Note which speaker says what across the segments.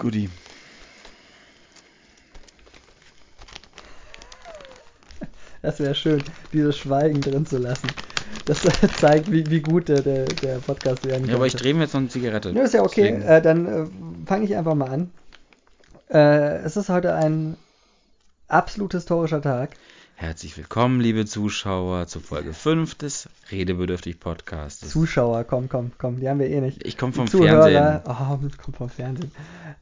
Speaker 1: Guti.
Speaker 2: Das wäre schön, dieses Schweigen drin zu lassen. Das zeigt, wie, wie gut der, der, der Podcast werden
Speaker 1: Ja, aber ich drehe mir jetzt noch eine Zigarette.
Speaker 2: Ja, ist ja okay. Äh, dann äh, fange ich einfach mal an. Äh, es ist heute ein absolut historischer Tag.
Speaker 1: Herzlich willkommen, liebe Zuschauer, zu Folge 5 des Redebedürftig Podcasts.
Speaker 2: Zuschauer, komm, komm, komm, die haben wir eh nicht.
Speaker 1: Ich komme vom
Speaker 2: Zuhörer,
Speaker 1: Fernsehen.
Speaker 2: oh, kommt vom Fernsehen.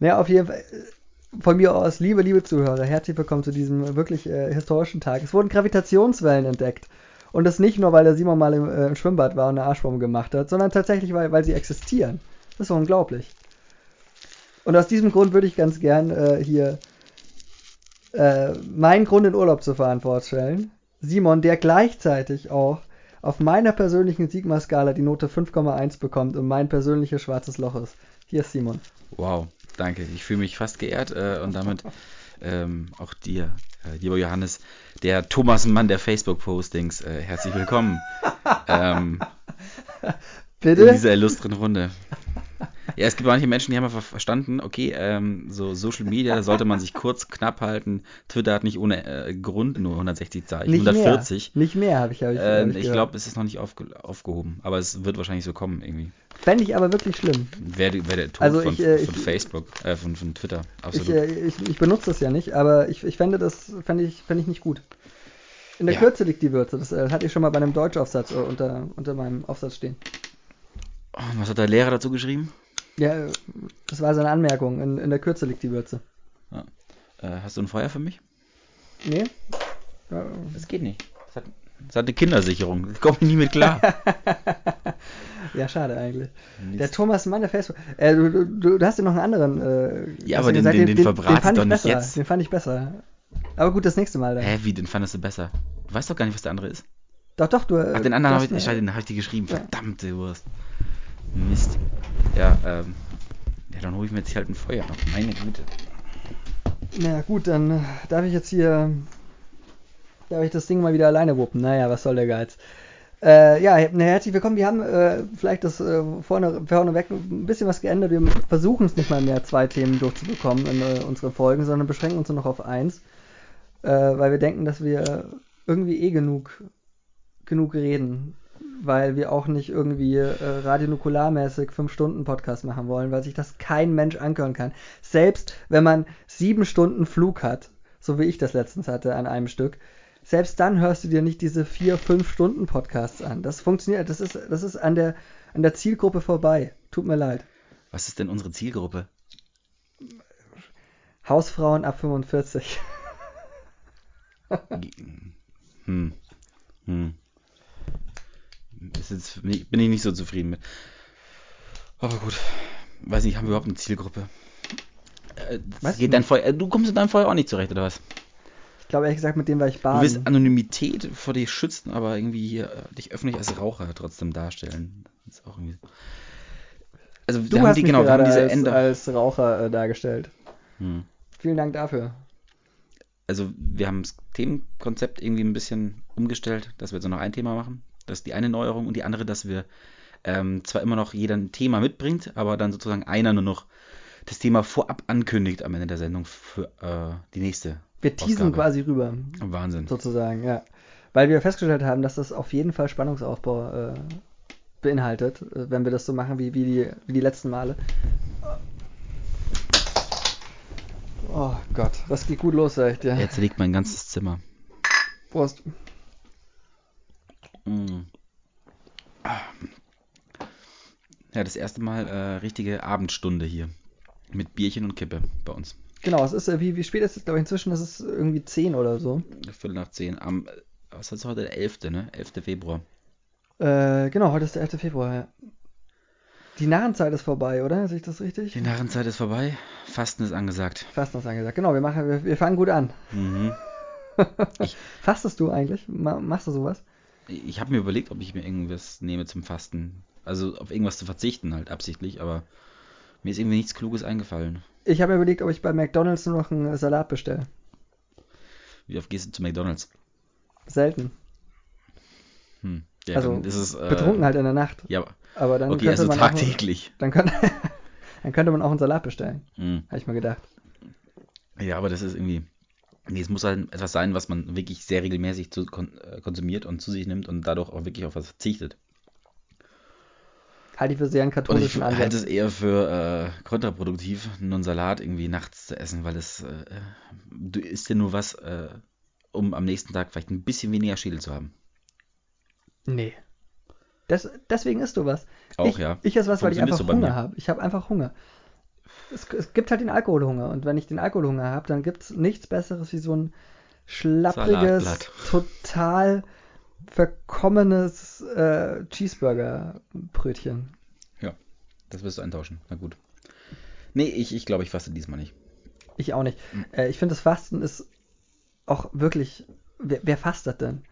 Speaker 2: Naja, auf jeden Fall, äh, von mir aus, liebe, liebe Zuhörer, herzlich willkommen zu diesem wirklich äh, historischen Tag. Es wurden Gravitationswellen entdeckt. Und das nicht nur, weil der Simon mal im, äh, im Schwimmbad war und eine Arschbombe gemacht hat, sondern tatsächlich, weil, weil sie existieren. Das ist unglaublich. Und aus diesem Grund würde ich ganz gern äh, hier äh, meinen Grund in Urlaub zu fahren vorstellen. Simon, der gleichzeitig auch auf meiner persönlichen Sigma-Skala die Note 5,1 bekommt und mein persönliches schwarzes Loch ist. Hier ist Simon.
Speaker 1: Wow, danke. Ich fühle mich fast geehrt äh, und damit ähm, auch dir, äh, lieber Johannes, der Thomas Mann der Facebook-Postings, äh, herzlich willkommen ähm, in
Speaker 2: Bitte?
Speaker 1: dieser illustren Runde. Ja, es gibt manche Menschen, die haben einfach verstanden, okay, ähm, so Social Media, sollte man sich kurz, knapp halten. Twitter hat nicht ohne äh, Grund nur 160 Zeichen,
Speaker 2: Nicht
Speaker 1: 140.
Speaker 2: mehr. Nicht mehr, habe ich, hab ich,
Speaker 1: Äh,
Speaker 2: hab
Speaker 1: ich glaube, es ist noch nicht aufge aufgehoben, aber es wird wahrscheinlich so kommen irgendwie.
Speaker 2: Fände ich aber wirklich schlimm.
Speaker 1: Wäre wär der Tod
Speaker 2: Also
Speaker 1: von,
Speaker 2: ich, äh,
Speaker 1: von
Speaker 2: ich-
Speaker 1: Facebook, äh, von, von Twitter,
Speaker 2: Ich,
Speaker 1: absolut.
Speaker 2: äh, ich, benutze das ja nicht, aber ich, ich fände das fände ich, fände ich nicht gut. In der
Speaker 1: Ja.
Speaker 2: Kürze liegt die Würze. Das äh, hatte ich schon mal bei einem Deutschaufsatz unter, unter meinem Aufsatz stehen.
Speaker 1: Oh, was hat der Lehrer dazu geschrieben?
Speaker 2: Ja, das war seine Anmerkung. In, in der Kürze liegt die Würze.
Speaker 1: Äh, hast du ein Feuer für mich?
Speaker 2: Nee? Ja,
Speaker 1: Das geht nicht. Das hat, das hat eine Kindersicherung. Ich komme nie mit klar.
Speaker 2: ja, schade eigentlich. Der
Speaker 1: Mist.
Speaker 2: Thomas Mann der Facebook. Äh, du, du, du, hast ja noch einen anderen. Äh,
Speaker 1: Ja, aber den- den- den verbrate ich
Speaker 2: fand
Speaker 1: doch nicht
Speaker 2: besser.
Speaker 1: jetzt.
Speaker 2: Den fand ich besser. Aber gut, das nächste Mal dann.
Speaker 1: Hä, wie, den fandest du besser? Du weißt doch gar nicht, was der andere ist.
Speaker 2: Doch, doch, du.
Speaker 1: Ach, den anderen habe ich, den hab ich dir geschrieben.
Speaker 2: Ja.
Speaker 1: Verdammte Wurst. Mist. Ja, ähm. Ja, dann hole ich mir jetzt hier halt ein Feuer noch. Meine Güte.
Speaker 2: Na gut, dann äh, darf ich jetzt hier. Darf ich das Ding mal wieder alleine wuppen? Naja, was soll der Geiz? Äh, ja, herzlich willkommen. Wir haben äh, vielleicht das äh, vorne, vorneweg ein bisschen was geändert. Wir versuchen es nicht mal mehr, zwei Themen durchzubekommen in äh, unseren Folgen, sondern beschränken uns nur noch auf eins. Äh, weil wir denken, dass wir irgendwie eh genug, genug reden. Weil wir auch nicht irgendwie äh, radionukularmäßig 5-Stunden-Podcast machen wollen, weil sich das kein Mensch anhören kann. Selbst wenn man sieben Stunden Flug hat, so wie ich das letztens hatte an einem Stück, selbst dann hörst du dir nicht diese vier, fünf Stunden Podcasts an. Das funktioniert, das ist, das ist an der, an der Zielgruppe vorbei. Tut mir leid.
Speaker 1: Was ist denn unsere Zielgruppe?
Speaker 2: Hausfrauen ab 45.
Speaker 1: Hm. Hm. Ist jetzt, bin ich nicht so zufrieden mit. Aber gut. Weiß nicht, haben wir überhaupt eine Zielgruppe? Äh,
Speaker 2: Weiß
Speaker 1: geht dein. Feuer, äh, du kommst mit deinem Feuer auch nicht zurecht, oder was?
Speaker 2: Ich glaube ehrlich gesagt, mit dem war ich
Speaker 1: Du willst
Speaker 2: baden.
Speaker 1: Anonymität vor dir schützen, aber irgendwie hier äh, dich öffentlich als Raucher trotzdem darstellen. Das ist auch irgendwie. Also wir
Speaker 2: Du
Speaker 1: haben
Speaker 2: hast
Speaker 1: die,
Speaker 2: mich
Speaker 1: genau, wir
Speaker 2: gerade
Speaker 1: haben diese
Speaker 2: als,
Speaker 1: Änderung.
Speaker 2: als Raucher äh, dargestellt.
Speaker 1: Hm.
Speaker 2: Vielen Dank dafür.
Speaker 1: Also wir haben das Themenkonzept irgendwie ein bisschen umgestellt, dass wir jetzt nur noch ein Thema machen. Das ist die eine Neuerung und die andere, dass wir ähm, zwar immer noch jeder ein Thema mitbringt, aber dann sozusagen einer nur noch das Thema vorab ankündigt am Ende der Sendung für äh, die nächste.
Speaker 2: Wir teasen
Speaker 1: Ausgabe.
Speaker 2: quasi rüber,
Speaker 1: Wahnsinn.
Speaker 2: sozusagen, ja. Weil wir festgestellt haben, dass das auf jeden Fall Spannungsaufbau äh, beinhaltet, äh, wenn wir das so machen wie, wie, die, wie die letzten Male. Oh Gott, das geht gut los, sag ich dir.
Speaker 1: Jetzt liegt mein ganzes Zimmer.
Speaker 2: Prost.
Speaker 1: Mm. Ja, das erste Mal äh, richtige Abendstunde hier. Mit Bierchen und Kippe bei uns.
Speaker 2: Genau, es ist, äh, wie, wie spät ist es, glaube ich, inzwischen? Es ist irgendwie 10 oder so.
Speaker 1: Viertel nach zehn. Am, äh, was ist heute? Der 11., ne? 11. Februar.
Speaker 2: Äh, genau, heute ist der 11. Februar, ja. Die Narrenzeit ist vorbei, oder? Sehe ich das richtig?
Speaker 1: Die Narrenzeit ist vorbei. Fasten ist angesagt.
Speaker 2: Fast noch angesagt. Genau, wir, machen, wir, wir fangen gut an.
Speaker 1: Mhm.
Speaker 2: Fastest du eigentlich? Ma machst du sowas?
Speaker 1: Ich habe mir überlegt, ob ich mir irgendwas nehme zum Fasten. Also auf irgendwas zu verzichten, halt absichtlich, aber mir ist irgendwie nichts Kluges eingefallen.
Speaker 2: Ich habe mir überlegt, ob ich bei McDonalds nur noch einen Salat bestelle.
Speaker 1: Wie oft gehst du zu McDonalds?
Speaker 2: Selten.
Speaker 1: Hm. Ja,
Speaker 2: Also,
Speaker 1: es. Äh,
Speaker 2: Betrunken halt in der Nacht.
Speaker 1: Ja, aber-
Speaker 2: dann
Speaker 1: okay,
Speaker 2: könnte
Speaker 1: also
Speaker 2: man auch-
Speaker 1: tagtäglich.
Speaker 2: Dann könnte, Dann könnte man auch einen Salat bestellen,
Speaker 1: Hm.
Speaker 2: habe ich mir gedacht.
Speaker 1: Ja, aber das ist irgendwie. Nee, es muss halt etwas sein, was man wirklich sehr regelmäßig zu, kon äh, konsumiert und zu sich nimmt und dadurch auch wirklich auf was verzichtet.
Speaker 2: Halte ich für sehr einen
Speaker 1: Und ich
Speaker 2: katholischen
Speaker 1: halte
Speaker 2: Ansatz.
Speaker 1: es eher für äh, kontraproduktiv, nur einen Salat irgendwie nachts zu essen, weil es. Äh, du isst ja nur was, äh, um am nächsten Tag vielleicht ein bisschen weniger Schädel zu haben.
Speaker 2: Nee. Das, deswegen isst du was.
Speaker 1: Auch,
Speaker 2: ich,
Speaker 1: ja.
Speaker 2: Ich esse was, weil ich einfach Hunger habe. Ich habe einfach Hunger. Es, es gibt halt den Alkoholhunger. Und wenn ich den Alkoholhunger habe, dann gibt es nichts Besseres wie so ein schlappriges, total verkommenes äh, Cheeseburger-Brötchen.
Speaker 1: Ja, das wirst du eintauschen. Na gut. Nee, ich, ich glaube, ich faste diesmal nicht.
Speaker 2: Ich auch nicht.
Speaker 1: Hm.
Speaker 2: Äh, ich finde, das Fasten ist auch wirklich. Wer, wer fastet denn?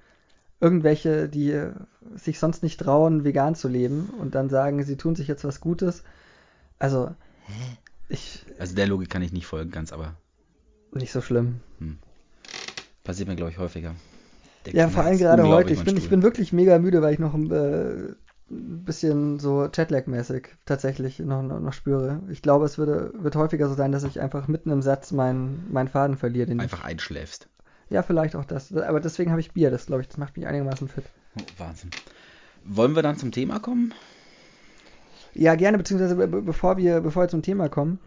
Speaker 2: Irgendwelche, die sich sonst nicht trauen, vegan zu leben und dann sagen, sie tun sich jetzt was Gutes. Also, ich.
Speaker 1: Also der Logik kann ich nicht folgen, ganz, aber
Speaker 2: Nicht so schlimm.
Speaker 1: passiert mir, glaube ich, häufiger. Der
Speaker 2: Ja, vor allem gerade heute. Ich bin, ich bin wirklich mega müde, weil ich noch ein, äh, bisschen so Jetlag-mäßig tatsächlich noch, noch, noch spüre. Ich glaube, es würde, wird häufiger so sein, dass ich einfach mitten im Satz meinen, meinen Faden verliere. Den
Speaker 1: einfach einschläfst.
Speaker 2: ja, vielleicht auch das. Aber deswegen habe ich Bier. Das glaube ich, das macht mich einigermaßen fit.
Speaker 1: Oh, Wahnsinn. Wollen wir dann zum Thema kommen?
Speaker 2: Ja, gerne, beziehungsweise be be- bevor wir, bevor wir zum Thema kommen,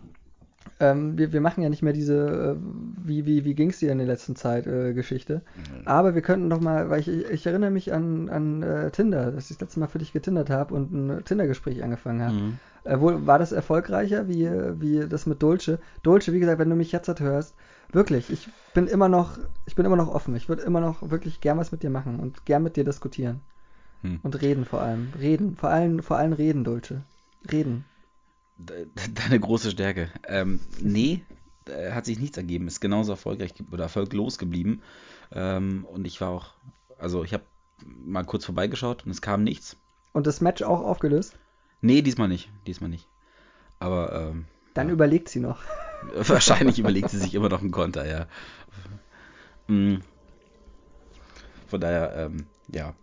Speaker 2: ähm, wir, wir machen ja nicht mehr diese, äh, wie, wie, wie ging es dir in der letzten Zeit äh, Geschichte. Aber wir könnten doch mal, weil ich, ich erinnere mich an, an äh, Tinder, dass ich das letzte Mal für dich getindert habe und ein Tinder-Gespräch angefangen habe.
Speaker 1: Mhm.
Speaker 2: Äh, wo, war das erfolgreicher wie, wie das mit Dulce? Dulce, wie gesagt, wenn du mich jetzt halt hörst, wirklich, ich bin immer noch, ich bin immer noch offen. Ich würde immer noch wirklich gern was mit dir machen und gern mit dir diskutieren.
Speaker 1: Hm.
Speaker 2: Und reden vor allem. Reden. Vor allem, vor allem reden, Dulce. Reden.
Speaker 1: De- Deine große Stärke. Ähm, nee, äh, hat sich nichts ergeben. Ist genauso erfolgreich oder erfolglos geblieben. Ähm, und ich war auch, also ich habe mal kurz vorbeigeschaut und es kam nichts.
Speaker 2: Und das Match auch aufgelöst?
Speaker 1: Nee, diesmal nicht. Diesmal nicht. Aber ähm,
Speaker 2: Dann
Speaker 1: Ja.
Speaker 2: überlegt sie noch.
Speaker 1: wahrscheinlich überlegt sie sich immer noch einen Konter, ja. Mm. Von daher, ähm, ja,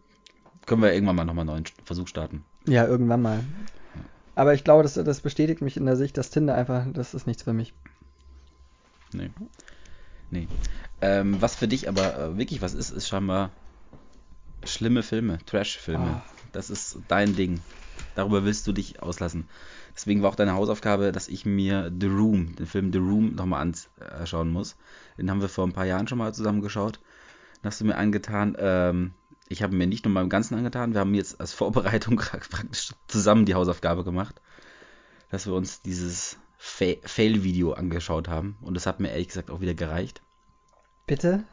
Speaker 1: können wir irgendwann mal nochmal einen neuen Versuch starten.
Speaker 2: Ja, irgendwann mal. Aber ich glaube, das, das bestätigt mich in der Sicht, dass Tinder einfach, das ist nichts für mich.
Speaker 1: Nee. Nee. Ähm, was für dich aber äh, wirklich was ist, ist scheinbar schlimme Filme, Trash-Filme.
Speaker 2: Ah.
Speaker 1: Das ist dein Ding. Darüber willst du dich auslassen. Deswegen war auch deine Hausaufgabe, dass ich mir The Room, den Film The Room, nochmal anschauen muss. Den haben wir vor ein paar Jahren schon mal zusammen geschaut. Den hast du mir angetan. Ähm, ich habe mir nicht nur beim Ganzen angetan, wir haben jetzt als Vorbereitung praktisch zusammen die Hausaufgabe gemacht, dass wir uns dieses Fa Fail-Video angeschaut haben. Und das hat mir ehrlich gesagt auch wieder gereicht.
Speaker 2: Bitte?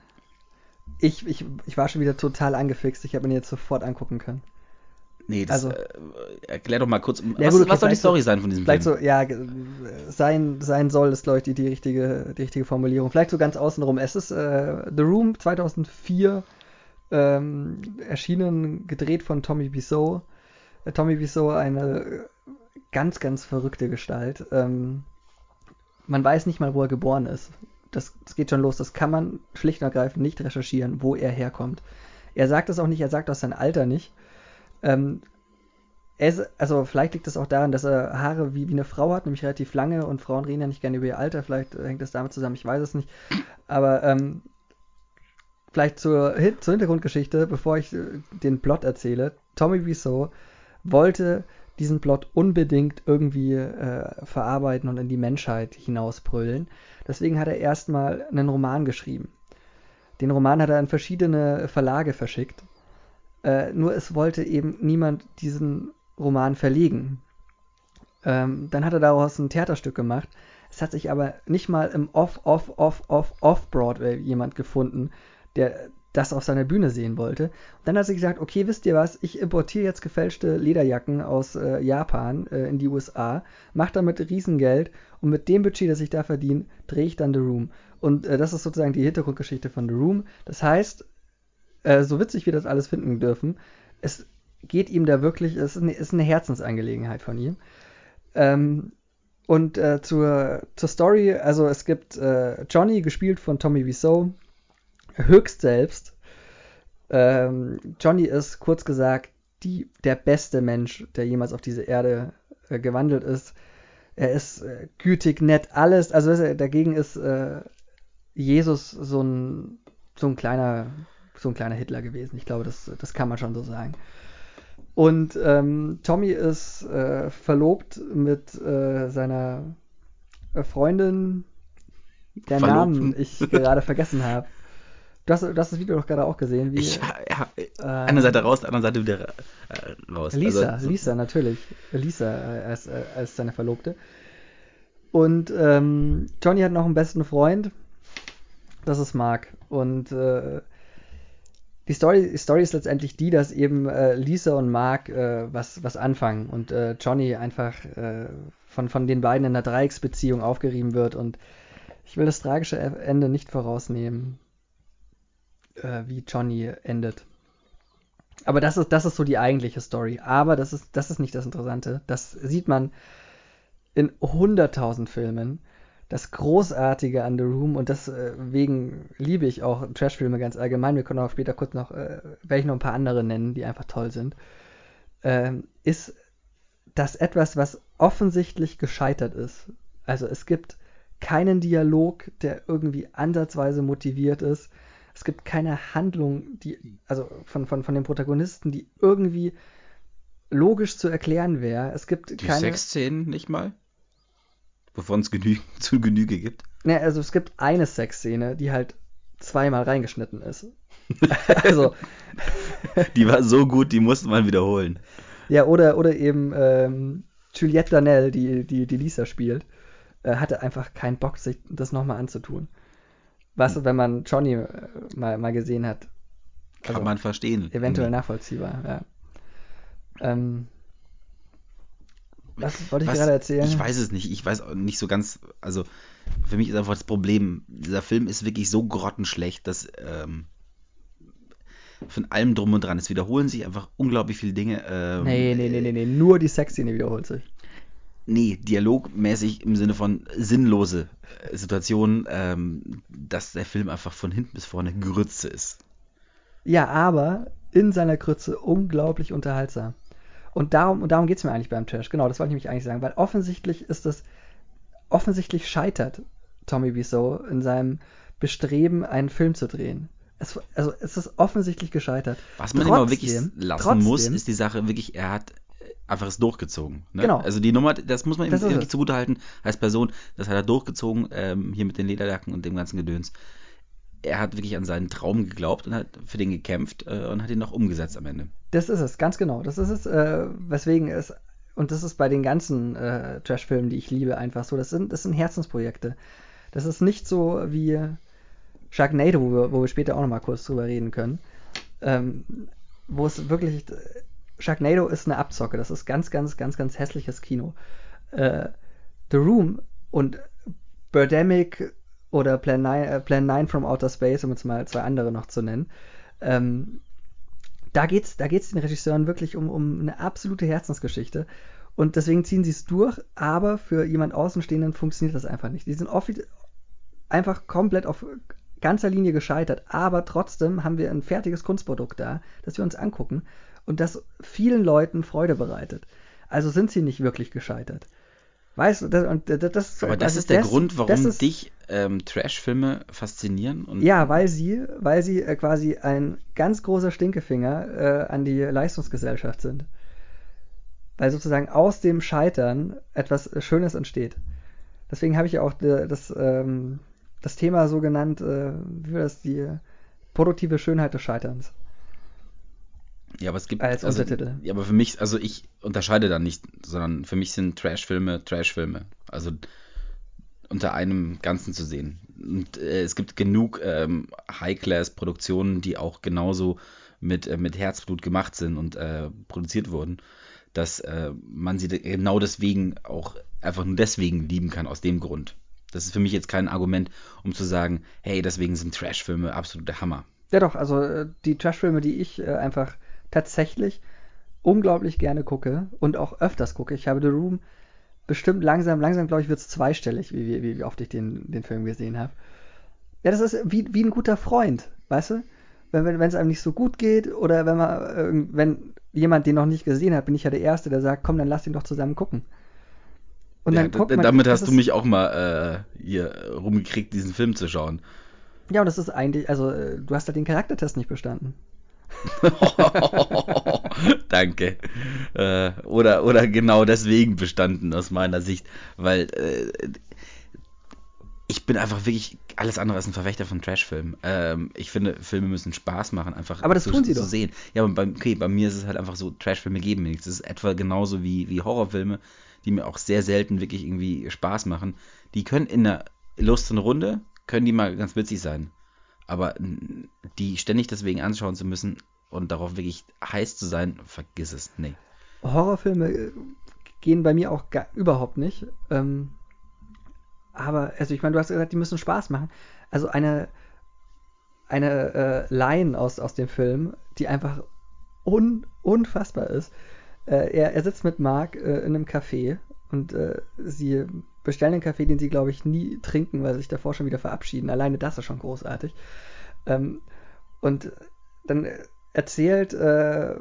Speaker 2: Ich, ich, ich war schon wieder total angefixt. Ich habe mir jetzt sofort angucken können.
Speaker 1: Nee, das
Speaker 2: Also-
Speaker 1: äh, erklär doch mal kurz,
Speaker 2: Ja,
Speaker 1: was,
Speaker 2: gut, okay,
Speaker 1: was soll die
Speaker 2: vielleicht so-
Speaker 1: Story sein von diesem
Speaker 2: Vielleicht
Speaker 1: Film?
Speaker 2: so, ja, ge- sein, sein soll ist, glaube ich, die, die, richtige, die richtige Formulierung. Vielleicht so ganz außenrum. Es ist äh, The Room 2004 ähm, erschienen, gedreht von Tommy Wiseau. Äh, Tommy Wiseau, eine ganz, ganz verrückte Gestalt. Ähm, man weiß nicht mal, wo er geboren ist. Das, das geht schon los. Das kann man schlicht und ergreifend nicht recherchieren, wo er herkommt. Er sagt das auch nicht, er sagt auch sein Alter nicht. Ähm, ist, also vielleicht liegt es auch daran, dass er Haare wie, wie eine Frau hat, nämlich relativ lange und Frauen reden ja nicht gerne über ihr Alter, vielleicht äh, hängt das damit zusammen, ich weiß es nicht. Aber ähm, vielleicht zur, zur Hintergrundgeschichte, bevor ich äh, den Plot erzähle. Tommy Wiseau wollte diesen Plot unbedingt irgendwie äh, verarbeiten und in die Menschheit hinausbrüllen. Deswegen hat er erstmal einen Roman geschrieben. Den Roman hat er an verschiedene Verlage verschickt. Äh, nur es wollte eben niemand diesen Roman verlegen. Ähm, dann hat er daraus ein Theaterstück gemacht. Es hat sich aber nicht mal im Off, Off, Off, Off, Off Broadway jemand gefunden, der das auf seiner Bühne sehen wollte. Und dann hat sie gesagt, okay, wisst ihr was, ich importiere jetzt gefälschte Lederjacken aus äh, Japan äh, in die USA, mache damit Riesengeld und mit dem Budget, das ich da verdiene, drehe ich dann The Room. Und äh, das ist sozusagen die Hintergrundgeschichte von The Room. Das heißt, äh, so witzig wir das alles finden dürfen, es geht ihm da wirklich, es ist eine, Herzensangelegenheit von ihm. Ähm, und äh, zur, zur Story, also es gibt äh, Johnny, gespielt von Tommy Wiseau, höchst selbst. Ähm, Johnny ist, kurz gesagt, die, der beste Mensch, der jemals auf diese Erde äh, gewandelt ist. er ist äh, gütig, nett, alles. Also das, dagegen ist äh, Jesus so ein, so ein kleiner, so ein kleiner Hitler gewesen. Ich glaube, das, das kann man schon so sagen. Und ähm, Tommy ist äh, verlobt mit äh, seiner äh, Freundin, der
Speaker 1: Verlobten.
Speaker 2: Namen ich gerade vergessen habe. Du hast, du hast das Video doch gerade auch gesehen. Wie,
Speaker 1: Ich, ja,
Speaker 2: äh,
Speaker 1: eine Seite raus, andere Seite wieder äh, raus.
Speaker 2: Lisa,
Speaker 1: Also,
Speaker 2: Lisa, natürlich. Lisa äh, als, äh, als seine Verlobte. Und ähm, Johnny hat noch einen besten Freund. Das ist Mark. Und äh, die, Story, die Story ist letztendlich die, dass eben äh, Lisa und Mark äh, was, was anfangen und äh, Johnny einfach von, von den beiden in einer Dreiecksbeziehung aufgerieben wird. Und ich will das tragische Ende nicht vorausnehmen, äh, wie Johnny endet. Aber das ist, das ist so die eigentliche Story. Aber das ist, das ist nicht das Interessante. Das sieht man in hunderttausend Filmen. Das Großartige an The Room und deswegen liebe ich auch Trashfilme ganz allgemein. Wir können auch später kurz noch, äh, werde ich noch ein paar andere nennen, die einfach toll sind. Ähm, ist das etwas, was offensichtlich gescheitert ist. Also es gibt keinen Dialog, der irgendwie ansatzweise motiviert ist. Es gibt keine Handlung, die, also von, von, von den Protagonisten, die irgendwie logisch zu erklären wäre. Es gibt
Speaker 1: die
Speaker 2: keine.
Speaker 1: Sexszenen nicht mal? Wovon es genü zu Genüge gibt.
Speaker 2: Ne, also es gibt eine Sexszene, die halt zweimal reingeschnitten ist. also,
Speaker 1: Die war so gut, die musste man wiederholen.
Speaker 2: ja, oder, oder eben ähm, Juliette Danel, die, die, die Lisa spielt, äh, hatte einfach keinen Bock, sich das nochmal anzutun. Was, wenn man Johnny äh, mal, mal gesehen hat,
Speaker 1: Kann
Speaker 2: Also,
Speaker 1: man verstehen.
Speaker 2: eventuell
Speaker 1: Irgendwie.
Speaker 2: nachvollziehbar, ja. Ähm, was wollte ich
Speaker 1: Was-
Speaker 2: gerade erzählen?
Speaker 1: Ich weiß es nicht. Ich weiß nicht so ganz. Also, für mich ist einfach das Problem, dieser Film ist wirklich so grottenschlecht, dass ähm, von allem drum und dran. Es wiederholen sich einfach unglaublich viele Dinge. Ähm,
Speaker 2: Nee, nee, nee, nee, nee, nur die Sexszene wiederholt sich.
Speaker 1: Nee, dialogmäßig im Sinne von sinnlose äh, Situationen, ähm, dass der Film einfach von hinten bis vorne Grütze ist.
Speaker 2: Ja, aber in seiner Grütze unglaublich unterhaltsam. Und darum, und darum geht es mir eigentlich beim Trash. Genau, das wollte ich nämlich eigentlich sagen, weil offensichtlich ist das, offensichtlich scheitert Tommy Wiseau in seinem Bestreben, einen Film zu drehen. Es, also es ist offensichtlich gescheitert.
Speaker 1: Was man ihm aber wirklich
Speaker 2: Trotzdem-
Speaker 1: lassen muss,
Speaker 2: trotzdem-
Speaker 1: ist die Sache wirklich, er hat einfach es durchgezogen. Ne?
Speaker 2: Genau.
Speaker 1: Also die Nummer, das muss man ihm
Speaker 2: ist
Speaker 1: zugutehalten als Person, das hat er durchgezogen, ähm, hier mit den Lederjacken und dem ganzen Gedöns. Er hat wirklich an seinen Traum geglaubt und hat für den gekämpft äh, und hat ihn noch umgesetzt am Ende.
Speaker 2: Das ist es, ganz genau. Das ist es, äh, weswegen es, und das ist bei den ganzen äh, Trash-Filmen, die ich liebe, einfach so. Das sind, das sind Herzensprojekte. Das ist nicht so wie Sharknado, wo wir, wo wir später auch nochmal kurz drüber reden können. Ähm, wo es wirklich. Sharknado ist eine Abzocke. Das ist ganz, ganz, ganz, ganz hässliches Kino. Äh, The Room und Birdemic oder Plan 9, äh, Plan 9 from Outer Space, um jetzt mal zwei andere noch zu nennen, ähm, da geht's, da geht's den Regisseuren wirklich um, um eine absolute Herzensgeschichte. Und deswegen ziehen sie es durch, aber für jemand Außenstehenden funktioniert das einfach nicht. Die sind offi- einfach komplett auf ganzer Linie gescheitert, aber trotzdem haben wir ein fertiges Kunstprodukt da, das wir uns angucken und das vielen Leuten Freude bereitet. Also sind sie nicht wirklich gescheitert. Weißt du, das, das,
Speaker 1: Aber das
Speaker 2: also
Speaker 1: ist der
Speaker 2: das-
Speaker 1: Grund, warum
Speaker 2: ist,
Speaker 1: dich ähm, Trash-Filme faszinieren. Und
Speaker 2: ja, weil sie, weil sie äh, quasi ein ganz großer Stinkefinger äh, an die Leistungsgesellschaft sind. Weil sozusagen aus dem Scheitern etwas Schönes entsteht. Deswegen habe ich ja auch äh, das, ähm, das Thema so genannt, äh, wie war das, die produktive Schönheit des Scheiterns.
Speaker 1: Ja, aber es gibt
Speaker 2: Als
Speaker 1: also,
Speaker 2: Untertitel.
Speaker 1: Ja, aber für mich, also ich unterscheide da nicht, sondern für mich sind Trash-Filme Trash-Filme. Also unter einem Ganzen zu sehen. Und äh, es gibt genug ähm, High-Class-Produktionen, die auch genauso mit, äh, mit Herzblut gemacht sind und äh, produziert wurden, dass äh, man sie genau deswegen auch einfach nur deswegen lieben kann, aus dem Grund. Das ist für mich jetzt kein Argument, um zu sagen, hey, deswegen sind Trash-Filme absolut der Hammer.
Speaker 2: Ja doch, also äh, die Trashfilme, die ich äh, einfach tatsächlich unglaublich gerne gucke und auch öfters gucke. Ich habe The Room bestimmt langsam, langsam glaube ich, wird es zweistellig, wie, wie, wie oft ich den, den Film gesehen habe. Ja, das ist wie, wie ein guter Freund, weißt du? Wenn wenn wenn es einem nicht so gut geht oder wenn man, äh, wenn jemand den noch nicht gesehen hat, bin ich ja der Erste, der sagt, komm, dann lass ihn doch zusammen gucken. Und dann
Speaker 1: ja,
Speaker 2: guckt man,
Speaker 1: damit hast du mich auch mal äh, hier rumgekriegt, diesen Film zu schauen.
Speaker 2: Ja, und das ist eigentlich, also äh, du hast halt den Charaktertest nicht bestanden.
Speaker 1: Danke. Äh, oder, oder genau deswegen bestanden aus meiner Sicht, weil äh, ich bin einfach wirklich alles andere als ein Verfechter von Trashfilmen. Ähm, ich finde, Filme müssen Spaß machen, einfach
Speaker 2: Aber das
Speaker 1: zu,
Speaker 2: tun sie
Speaker 1: zu
Speaker 2: doch.
Speaker 1: sehen. Ja, aber bei, okay, bei mir ist es halt einfach so, Trashfilme geben mir nichts. Das ist etwa genauso wie, wie Horrorfilme, die mir auch sehr selten wirklich irgendwie Spaß machen. Die können in einer lustigen Runde, können die mal ganz witzig sein. Aber die ständig deswegen anschauen zu müssen und darauf wirklich heiß zu sein, vergiss es. Nee.
Speaker 2: Horrorfilme äh, gehen bei mir auch gar, überhaupt nicht. Ähm, aber, also ich meine, du hast gesagt, die müssen Spaß machen. Also eine, eine äh, Line aus, aus dem Film, die einfach un, unfassbar ist. Äh, er, er sitzt mit Mark äh, in einem Café und äh, sie bestellen einen Kaffee, den sie, glaube ich, nie trinken, weil sie sich davor schon wieder verabschieden. Alleine das ist schon großartig. Ähm, und dann erzählt äh,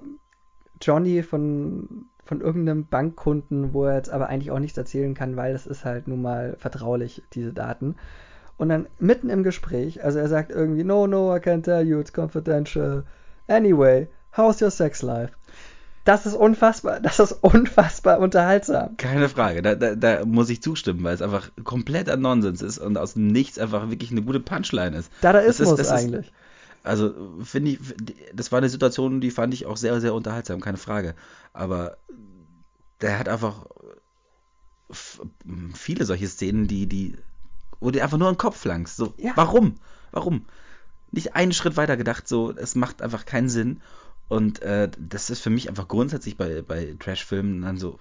Speaker 2: Johnny von, von irgendeinem Bankkunden, wo er jetzt aber eigentlich auch nichts erzählen kann, weil das ist halt nun mal vertraulich, diese Daten. Und dann mitten im Gespräch, also er sagt irgendwie, no, no, I can't tell you, it's confidential. Anyway, how's your sex life? Das ist unfassbar, das ist unfassbar unterhaltsam.
Speaker 1: Keine Frage, da, da, da muss ich zustimmen, weil es einfach kompletter Nonsens ist und aus dem Nichts einfach wirklich eine gute Punchline ist.
Speaker 2: Dadaismus
Speaker 1: Das ist- das ist-
Speaker 2: eigentlich.
Speaker 1: Also finde ich, das war eine Situation, die fand ich auch sehr, sehr unterhaltsam, keine Frage. Aber der hat einfach viele solche Szenen, die, die, wo du einfach nur im Kopf langst. So,
Speaker 2: Ja.
Speaker 1: warum? Warum? Nicht einen Schritt weiter gedacht, so, es macht einfach keinen Sinn. Und äh, das ist für mich einfach grundsätzlich bei, bei Trash-Filmen dann so,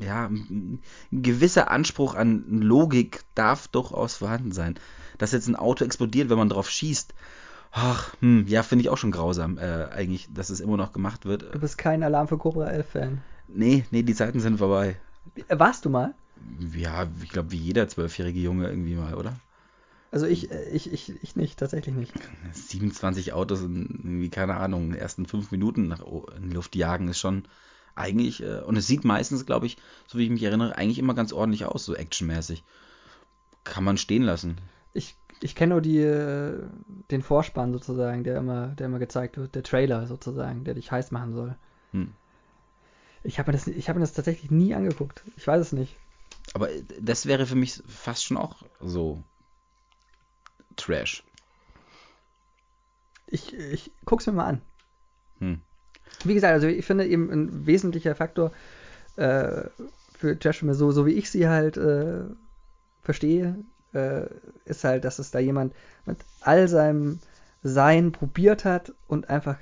Speaker 1: ja, ein gewisser Anspruch an Logik darf durchaus vorhanden sein. Dass jetzt ein Auto explodiert, wenn man drauf schießt, ach, hm, ja, finde ich auch schon grausam, äh, eigentlich, dass es immer noch gemacht wird.
Speaker 2: Du bist kein Alarm für Cobra 11 Fan.
Speaker 1: Nee, nee, die Zeiten sind vorbei.
Speaker 2: Warst du mal?
Speaker 1: Ja, ich glaube, wie jeder zwölfjährige Junge irgendwie mal, oder?
Speaker 2: Also ich, äh, ich, ich, ich nicht, tatsächlich nicht.
Speaker 1: 27 Autos in irgendwie, keine Ahnung, in den ersten fünf Minuten nach in die Luft jagen ist schon eigentlich, äh, und es sieht meistens, glaube ich, so wie ich mich erinnere, eigentlich immer ganz ordentlich aus, so actionmäßig. Kann man stehen lassen.
Speaker 2: Ich, ich kenne nur die, äh, den Vorspann sozusagen, der immer, der immer gezeigt wird, der Trailer sozusagen, der dich heiß machen soll.
Speaker 1: Hm.
Speaker 2: Ich habe mir, das- ich hab mir das tatsächlich nie angeguckt. Ich weiß es nicht.
Speaker 1: Aber das wäre für mich fast schon auch so Trash.
Speaker 2: Ich, ich guck's mir mal an.
Speaker 1: Hm.
Speaker 2: Wie gesagt, also ich finde eben ein wesentlicher Faktor äh, für Trashfilme, so, so wie ich sie halt äh, verstehe, äh, ist halt, dass es da jemand mit all seinem Sein probiert hat und einfach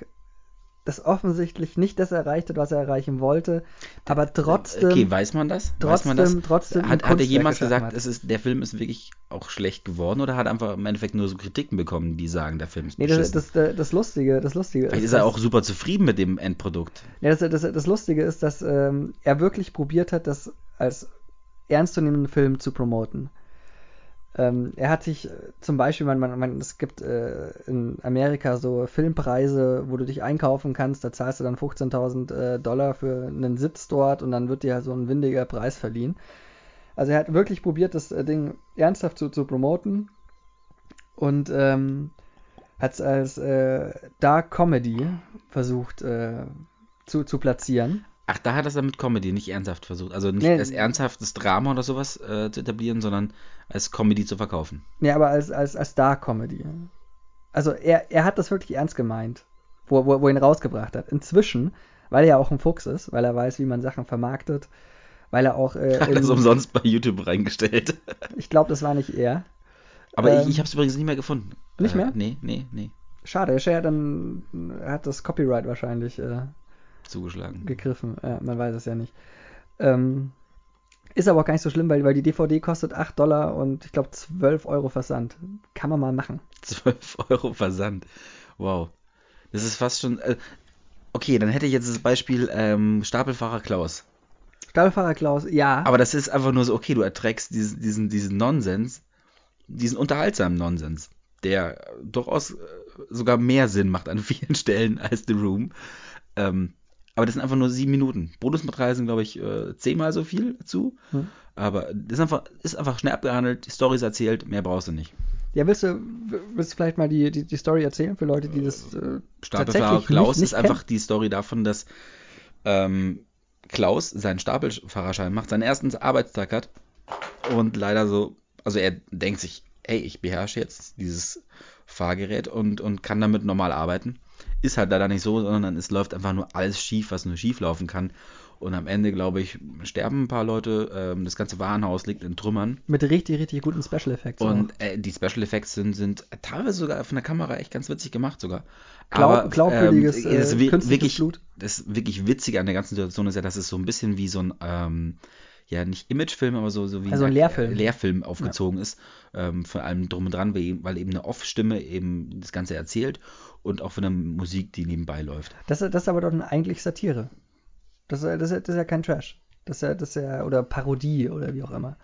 Speaker 2: das offensichtlich nicht das erreicht hat, was er erreichen wollte, aber trotzdem,
Speaker 1: Okay, weiß man das? weiß man das?
Speaker 2: trotzdem, trotzdem
Speaker 1: Hat, hat er jemals gesagt,
Speaker 2: hat.
Speaker 1: es ist, der Film ist wirklich auch schlecht geworden oder hat er einfach im Endeffekt nur so Kritiken bekommen, die sagen, der Film ist
Speaker 2: Nee, das,
Speaker 1: beschissen?
Speaker 2: das, das Lustige, das Lustige
Speaker 1: Vielleicht
Speaker 2: ist,
Speaker 1: ist er auch super zufrieden mit dem Endprodukt.
Speaker 2: Ja, das, das, das Lustige ist, dass ähm, er wirklich probiert hat, das als ernstzunehmenden Film zu promoten. Ähm, er hat sich äh, zum Beispiel, man, man, man, es gibt äh, in Amerika so Filmpreise, wo du dich einkaufen kannst, da zahlst du dann 15.000 äh, Dollar für einen Sitz dort und dann wird dir so ein windiger Preis verliehen. Also er hat wirklich probiert, das äh, Ding ernsthaft zu, zu promoten und ähm, hat es als äh, Dark Comedy versucht äh, zu, zu platzieren.
Speaker 1: Ach, da hat er es dann mit Comedy nicht ernsthaft versucht. Also nicht
Speaker 2: Nee.
Speaker 1: als ernsthaftes Drama oder sowas äh, zu etablieren, sondern als Comedy zu verkaufen.
Speaker 2: Ja, aber als, als, als Dark Comedy. Also er, er hat das wirklich ernst gemeint, wo, wo, wo er ihn rausgebracht hat. Inzwischen, weil er ja auch ein Fuchs ist, weil er weiß, wie man Sachen vermarktet, weil er auch äh,
Speaker 1: Hat das umsonst bei YouTube reingestellt.
Speaker 2: ich glaube, das war nicht er.
Speaker 1: Aber
Speaker 2: Ähm,
Speaker 1: ich, ich habe es übrigens nicht mehr gefunden.
Speaker 2: nicht
Speaker 1: äh,
Speaker 2: mehr?
Speaker 1: Nee, nee, nee.
Speaker 2: Schade, er hat dann hat das Copyright wahrscheinlich äh,
Speaker 1: Zugeschlagen.
Speaker 2: gegriffen. Ja, man weiß es ja nicht. Ähm, ist aber auch gar nicht so schlimm, weil, weil die DVD kostet 8 Dollar und ich glaube 12 Euro Versand. Kann man mal machen.
Speaker 1: 12 Euro Versand. Wow. Das ist fast schon. Äh, okay, dann hätte ich jetzt das Beispiel ähm, Stapelfahrer Klaus.
Speaker 2: Stapelfahrer Klaus, ja.
Speaker 1: Aber das ist einfach nur so, okay, du erträgst diesen, diesen, diesen Nonsens, diesen unterhaltsamen Nonsens, der durchaus äh, sogar mehr Sinn macht an vielen Stellen als The Room. Ähm, aber das sind einfach nur sieben Minuten. Bonusmaterial sind, glaube ich, äh, zehnmal so viel dazu.
Speaker 2: Hm.
Speaker 1: Aber das ist einfach, ist einfach schnell abgehandelt, die Story ist erzählt, mehr brauchst du nicht.
Speaker 2: Ja, willst du, willst du vielleicht mal die, die, die Story erzählen für Leute, die das äh,
Speaker 1: Stapelfahrer
Speaker 2: tatsächlich
Speaker 1: Klaus
Speaker 2: nicht, nicht
Speaker 1: ist einfach die Story davon, dass ähm, Klaus seinen Stapelfahrerschein macht, seinen ersten Arbeitstag hat und leider so, also er denkt sich, hey, ich beherrsche jetzt dieses Fahrgerät und, und kann damit normal arbeiten. Ist halt leider nicht so, sondern es läuft einfach nur alles schief, was nur schief laufen kann. Und am Ende, glaube ich, sterben ein paar Leute. Ähm, das ganze Warenhaus liegt in Trümmern.
Speaker 2: Mit richtig, richtig guten Special Effects.
Speaker 1: Und äh, die Special Effects sind, sind teilweise sogar von der Kamera echt ganz witzig gemacht sogar.
Speaker 2: Glaub,
Speaker 1: Aber,
Speaker 2: glaubwürdiges,
Speaker 1: ähm, das,
Speaker 2: äh,
Speaker 1: wirklich,
Speaker 2: Blut.
Speaker 1: das wirklich Witzige an der ganzen Situation ist ja, dass es so ein bisschen wie so ein, ähm, ja, nicht Imagefilm, aber so, so wie
Speaker 2: Also ein Lehrfilm.
Speaker 1: Lehrfilm aufgezogen ist. Ähm, von allem drum und dran, weil eben, eine Off-Stimme eben das Ganze erzählt und auch von der Musik, die nebenbei läuft.
Speaker 2: Das, das ist aber doch eigentlich Satire. Das, ist- das, das ist ja kein Trash. Das ist ja, das ist ja, oder Parodie oder wie auch immer.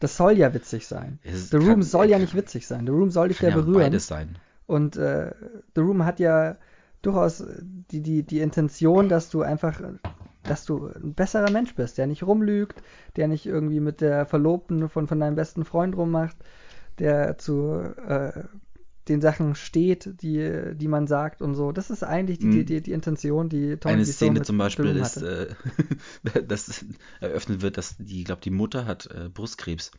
Speaker 2: Das soll ja witzig sein.
Speaker 1: Es
Speaker 2: The Room
Speaker 1: kann-
Speaker 2: soll ja nicht witzig sein. The Room soll dich ja
Speaker 1: ja
Speaker 2: berühren.
Speaker 1: beides sein.
Speaker 2: Und äh, The Room hat ja durchaus die, die, die Intention, dass du einfach, dass du ein besserer Mensch bist, der nicht rumlügt, der nicht irgendwie mit der Verlobten von, von deinem besten Freund rummacht, der zu äh, den Sachen steht, die, die man sagt und so. Das ist eigentlich die,
Speaker 1: Mhm.
Speaker 2: die, die, die Intention, die Tom
Speaker 1: Eine Szene zum Beispiel ist, äh, dass eröffnet wird, dass die, glaube, die Mutter hat äh, Brustkrebs.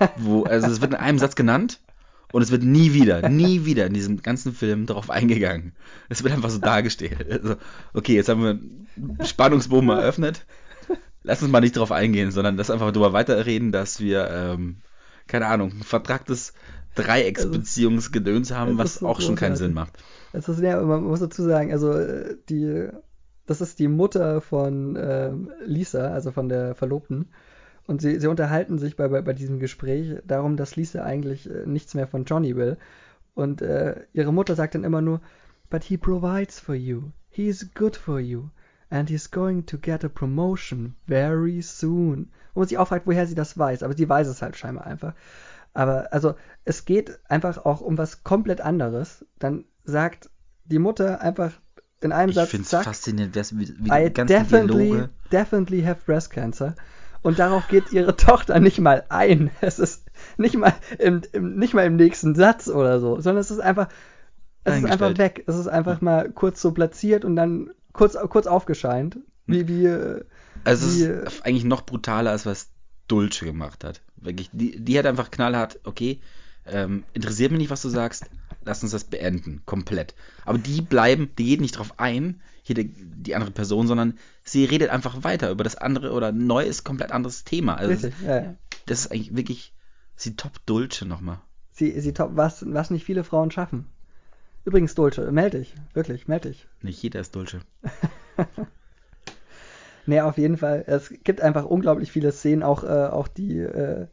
Speaker 1: Wo, also es wird in einem Satz genannt und es wird nie wieder, nie wieder in diesem ganzen Film darauf eingegangen. Es wird einfach so dargestellt. Also, okay, jetzt haben wir einen Spannungsbogen eröffnet. Lass uns mal nicht darauf eingehen, sondern lass einfach darüber weiterreden, dass wir, ähm, keine Ahnung, ein vertragtes Dreiecksbeziehungsgedöns haben, was
Speaker 2: so
Speaker 1: auch schon keinen. Sinn macht.
Speaker 2: Es ist, ja, man muss dazu sagen, also äh, die, das ist die Mutter von ähm, Lisa, also von der Verlobten. Und sie, sie unterhalten sich bei, bei, bei diesem Gespräch darum, dass Lisa eigentlich äh, nichts mehr von Johnny will. Und äh, ihre Mutter sagt dann immer nur, But he provides for you. He is good for you. And he's going to get a promotion very soon. Wo man sich auch fragt, woher sie das weiß. Aber sie weiß es halt scheinbar einfach. Aber also es geht einfach auch um was komplett anderes. Dann sagt die Mutter einfach in einem
Speaker 1: Ich
Speaker 2: Satz,
Speaker 1: finde es faszinierend, wie, wie die
Speaker 2: I
Speaker 1: ganzen
Speaker 2: definitely,
Speaker 1: Dialoge.
Speaker 2: definitely have breast cancer. Und darauf geht ihre Tochter nicht mal ein. Es ist nicht mal im, im, nicht mal im nächsten Satz oder so, sondern es ist einfach, es ist einfach weg. Es ist einfach mal kurz so platziert und dann kurz, kurz aufgescheint. Wie, wie, äh,
Speaker 1: Also es
Speaker 2: wie,
Speaker 1: ist eigentlich noch brutaler, als was Dulce gemacht hat. Wirklich, die, die hat einfach knallhart, okay, ähm, interessiert mich nicht, was du sagst, lass uns das beenden, komplett. Aber die bleiben, die geht nicht drauf ein, hier die, die andere Person, sondern sie redet einfach weiter über das andere oder ein neues, komplett anderes Thema. Also
Speaker 2: richtig, ja, ja.
Speaker 1: das ist eigentlich wirklich, sie top Dulce nochmal.
Speaker 2: Sie, sie top, was, was nicht viele Frauen schaffen. Übrigens, Dulce, melde dich, wirklich, melde dich.
Speaker 1: Nicht jeder ist Dulce.
Speaker 2: Nee, auf jeden Fall. Es gibt einfach unglaublich viele Szenen, auch, äh, auch die äh,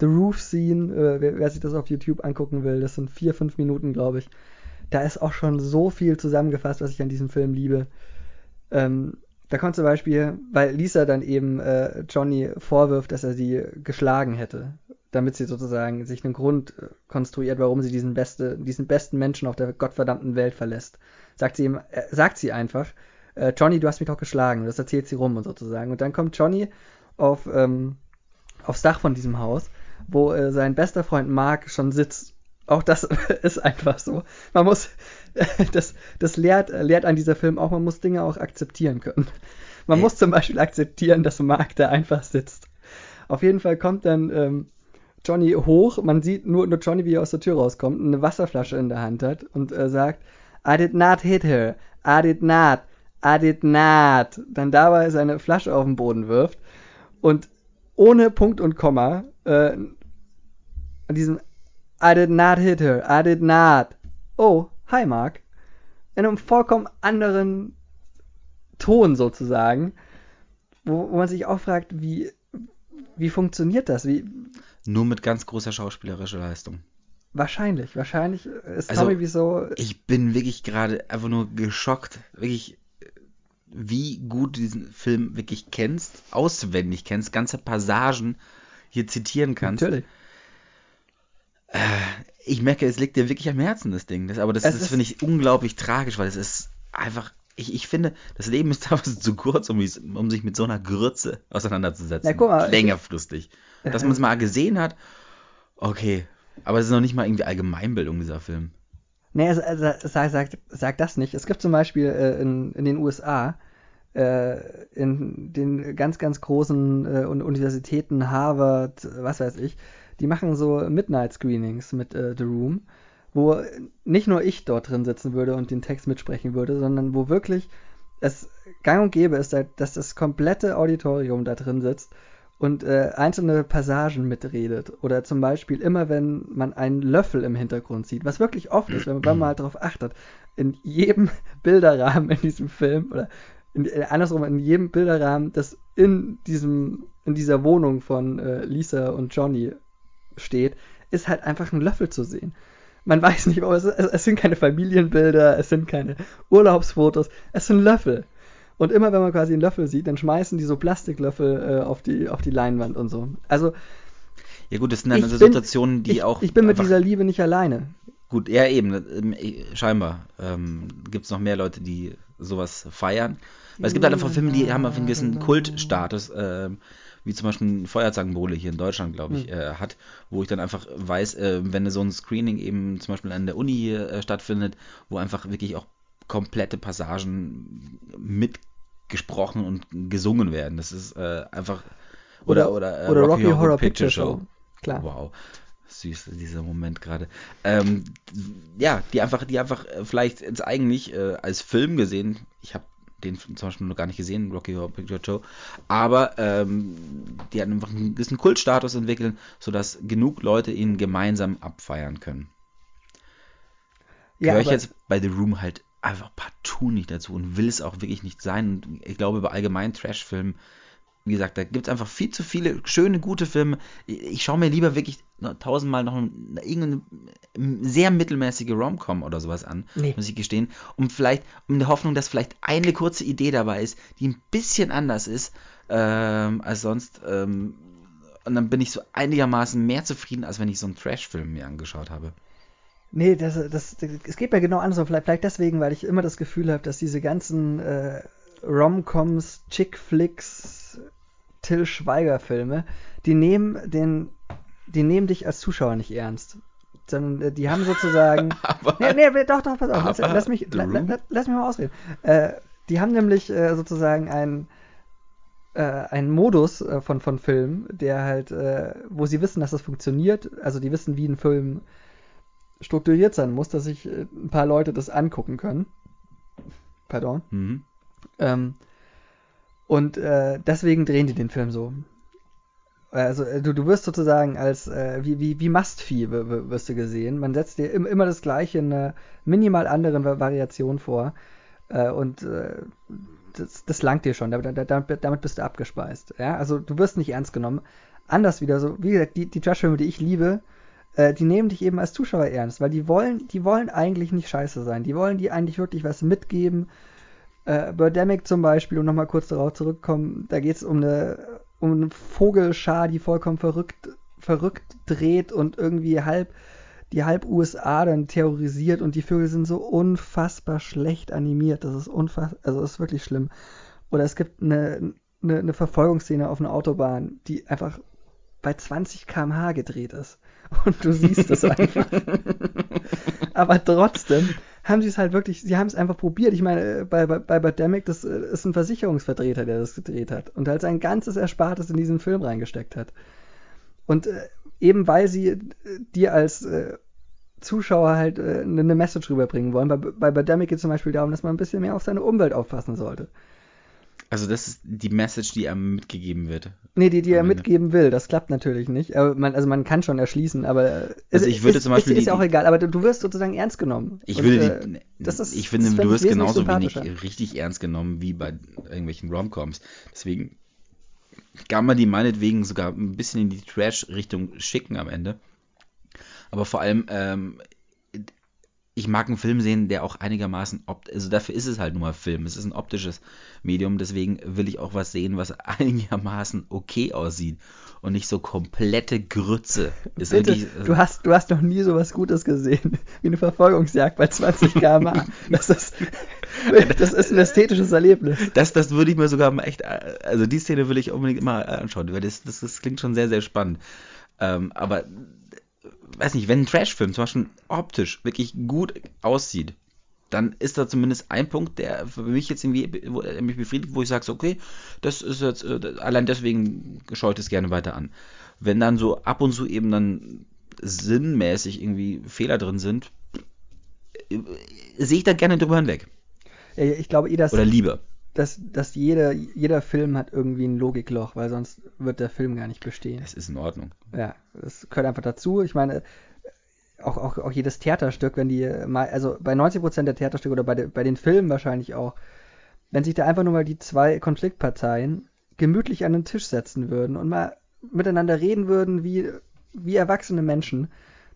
Speaker 2: The Roof Scene, äh, wer, wer sich das auf YouTube angucken will, das sind vier, fünf Minuten, glaube ich. Da ist auch schon so viel zusammengefasst, was ich an diesem Film liebe. Ähm, da kommt zum Beispiel, weil Lisa dann eben äh, Johnny vorwirft, dass er sie geschlagen hätte, damit sie sozusagen sich einen Grund äh, konstruiert, warum sie diesen, beste, diesen besten Menschen auf der gottverdammten Welt verlässt. Sagt sie ihm, äh, sagt sie einfach, äh, Johnny, du hast mich doch geschlagen. Das erzählt sie rum und sozusagen. Und dann kommt Johnny auf, ähm, aufs Dach von diesem Haus, wo äh, sein bester Freund Mark schon sitzt. Auch das ist einfach so. Man muss, das, das lehrt, lehrt an dieser Film auch, man muss Dinge auch akzeptieren können. Man muss zum Beispiel akzeptieren, dass Mark da einfach sitzt. Auf jeden Fall kommt dann ähm, Johnny hoch, man sieht nur, nur Johnny, wie er aus der Tür rauskommt, eine Wasserflasche in der Hand hat und äh, sagt, I did not hit her, I did not, I did not. Dann dabei seine Flasche auf den Boden wirft und ohne Punkt und Komma äh, an diesem I did not hit her, I did not. Oh, hi Mark. In einem vollkommen anderen Ton sozusagen, wo, wo man sich auch fragt, wie, wie funktioniert das? Wie,
Speaker 1: Nur mit ganz großer schauspielerischer Leistung.
Speaker 2: wahrscheinlich, wahrscheinlich ist
Speaker 1: Also,
Speaker 2: Tommy Wiseau
Speaker 1: Ich bin wirklich gerade einfach nur geschockt, wirklich, wie gut du diesen Film wirklich kennst, auswendig kennst, ganze Passagen hier zitieren kannst.
Speaker 2: natürlich.
Speaker 1: Ich merke, es liegt dir wirklich am Herzen, das Ding. Das, aber das, das
Speaker 2: ist-
Speaker 1: finde ich unglaublich tragisch, weil es ist einfach ich, ich finde, das Leben ist teilweise zu kurz, um, um sich mit so einer Grütze auseinanderzusetzen.
Speaker 2: Na, guck mal,
Speaker 1: längerfristig. Dass man es mal gesehen hat, okay. Aber es ist noch nicht mal irgendwie Allgemeinbildung, dieser Film.
Speaker 2: Nee, also, also, sag, sag, sag das nicht. Es gibt zum Beispiel äh, in, in den USA, äh, in den ganz, ganz großen äh, Universitäten, Harvard, was weiß ich, die machen so Midnight-Screenings mit äh, The Room, wo nicht nur ich dort drin sitzen würde und den Text mitsprechen würde, sondern wo wirklich es gang und gäbe ist, dass das komplette Auditorium da drin sitzt und äh, einzelne Passagen mitredet. Oder zum Beispiel immer, wenn man einen Löffel im Hintergrund sieht, was wirklich oft ist, wenn man, mal darauf achtet, in jedem Bilderrahmen in diesem Film oder in, äh, andersrum in jedem Bilderrahmen, das in diesem in dieser Wohnung von äh, Lisa und Johnny steht, ist halt einfach ein Löffel zu sehen. Man weiß nicht, aber es, es sind keine Familienbilder, es sind keine Urlaubsfotos, es sind Löffel. Und immer wenn man quasi einen Löffel sieht, dann schmeißen die so Plastiklöffel äh, auf, die, auf die Leinwand und so. Also.
Speaker 1: Ja, gut, das sind dann also Situationen, die
Speaker 2: ich,
Speaker 1: auch.
Speaker 2: Ich bin mit dieser Liebe nicht alleine.
Speaker 1: Gut, ja, eben. Ähm, scheinbar ähm, gibt es noch mehr Leute, die sowas feiern. Weil es gibt halt einfach Filme, die haben einen gewissen Kultstatus. Ähm, wie zum Beispiel Feuerzangenbowle hier in Deutschland, glaube ich, mhm. äh, hat, wo ich dann einfach weiß, äh, wenn so ein Screening eben zum Beispiel an der Uni hier äh, stattfindet, wo einfach wirklich auch komplette Passagen mitgesprochen und gesungen werden. Das ist äh, einfach. Oder, oder,
Speaker 2: oder, äh, oder Rocky, Rocky, Horror, Horror Picture, Picture Show. Show.
Speaker 1: Klar. Wow. Süß, dieser Moment gerade. Ähm, ja, die einfach, die einfach äh, vielleicht jetzt eigentlich äh, als Film gesehen, ich habe den zum Beispiel noch gar nicht gesehen, Rocky Horror Picture Show, aber ähm, die hatten einfach einen gewissen Kultstatus entwickelt, sodass genug Leute ihn gemeinsam abfeiern können. Ja, Gehöre ich jetzt bei The Room halt einfach partout nicht dazu und will es auch wirklich nicht sein. Und ich glaube, bei allgemeinen Trash-Filmen, wie gesagt, da gibt es einfach viel zu viele schöne, gute Filme. Ich schaue mir lieber wirklich tausendmal noch irgendeine sehr mittelmäßige Rom-Com oder sowas an, nee. muss ich gestehen. Um vielleicht, um die Hoffnung, dass vielleicht eine kurze Idee dabei ist, die ein bisschen anders ist ähm, als sonst. Ähm, und dann bin ich so einigermaßen mehr zufrieden, als wenn ich so einen Trash-Film mir angeschaut habe.
Speaker 2: Nee, das, das, das, es geht mir genau andersrum. Vielleicht, vielleicht deswegen, weil ich immer das Gefühl habe, dass diese ganzen äh, Rom-Coms, Chick-Flicks, Till Schweiger-Filme, die nehmen den, die nehmen dich als Zuschauer nicht ernst. Sondern äh, die haben sozusagen. aber, nee, nee, doch, doch, pass auf, lass, lass, mich, la, la, lass mich mal ausreden. Äh, die haben nämlich äh, sozusagen einen äh, einen Modus äh, von, von Filmen, der halt, äh, wo sie wissen, dass das funktioniert. Also die wissen, wie ein Film strukturiert sein muss, dass sich ein paar Leute das angucken können. Pardon. Mhm. Ähm, und deswegen drehen die den Film so. Also äh, du, du wirst sozusagen als äh, wie, wie, wie Mastvieh wirst du gesehen. Man setzt dir immer das gleiche in einer minimal anderen Variation vor. Äh, und äh, das, das langt dir schon. Damit, damit, bist du abgespeist. Ja? Also du wirst nicht ernst genommen. Anders wieder so, wie gesagt, die, die Trash-Filme, die ich liebe, äh, die nehmen dich eben als Zuschauer ernst, weil die wollen, die wollen eigentlich nicht scheiße sein. Die wollen dir eigentlich wirklich was mitgeben. Äh, Birdemic zum Beispiel, um nochmal kurz darauf zurückzukommen, da geht es um eine, um eine Vogelschar, die vollkommen verrückt, verrückt dreht und irgendwie halb die halb USA dann terrorisiert und die Vögel sind so unfassbar schlecht animiert. Das ist unfassbar, also das ist wirklich schlimm. Oder es gibt eine, eine, eine Verfolgungsszene auf einer Autobahn, die einfach bei 20 km/h gedreht ist. Und du siehst es einfach. Aber trotzdem haben sie es halt wirklich, sie haben es einfach probiert. Ich meine, bei, bei, bei Birdemic, das äh, ist ein Versicherungsvertreter, der das gedreht hat und halt sein ganzes Erspartes in diesen Film reingesteckt hat. Und äh, eben weil sie äh, dir als äh, Zuschauer halt äh, eine Message rüberbringen wollen. Bei, bei Birdemic geht es zum Beispiel darum, dass man ein bisschen mehr auf seine Umwelt aufpassen sollte.
Speaker 1: Also das ist die Message, die einem mitgegeben wird.
Speaker 2: Nee, die, die er mitgeben will. Das klappt natürlich nicht. Man, also man kann schon erschließen, aber
Speaker 1: also ich würde ist, zum Beispiel
Speaker 2: ist, ist ja auch egal. Aber du wirst sozusagen ernst genommen.
Speaker 1: Ich Und, würde die, äh, das ist, ich finde, du wirst genauso wenig richtig ernst genommen wie bei irgendwelchen Romcoms. Deswegen kann man die meinetwegen sogar ein bisschen in die Trash-Richtung schicken am Ende. Aber vor allem, ähm, ich mag einen Film sehen, der auch einigermaßen, opt also dafür ist es halt nur mal Film. Es ist ein optisches Medium, deswegen will ich auch was sehen, was einigermaßen okay aussieht und nicht so komplette Grütze.
Speaker 2: Ist Bitte, wirklich, also du, hast, du hast noch nie so was Gutes gesehen, wie eine Verfolgungsjagd bei 20 km/h. Das ist, das ist ein ästhetisches Erlebnis.
Speaker 1: Das, das würde ich mir sogar mal echt, also die Szene will ich unbedingt mal anschauen, weil das, das, das klingt schon sehr, sehr spannend. Ähm, aber weiß nicht, wenn ein Trashfilm zum Beispiel optisch wirklich gut aussieht, dann ist da zumindest ein Punkt, der für mich jetzt irgendwie wo, mich befriedigt, wo ich sage, okay, das ist jetzt, äh, allein deswegen schaue ich das gerne weiter an. Wenn dann so ab und zu eben dann sinnmäßig irgendwie Fehler drin sind, äh, sehe ich da gerne drüber hinweg.
Speaker 2: Ich glaube, eh, dass.
Speaker 1: Oder Liebe
Speaker 2: dass, dass jeder, jeder Film hat irgendwie ein Logikloch, weil sonst wird der Film gar nicht bestehen.
Speaker 1: Das ist in Ordnung.
Speaker 2: Ja, das gehört einfach dazu. Ich meine, auch, auch, auch jedes Theaterstück, wenn die mal, also bei 90% der Theaterstücke oder bei, de, bei den Filmen wahrscheinlich auch, wenn sich da einfach nur mal die zwei Konfliktparteien gemütlich an den Tisch setzen würden und mal miteinander reden würden wie, wie erwachsene Menschen,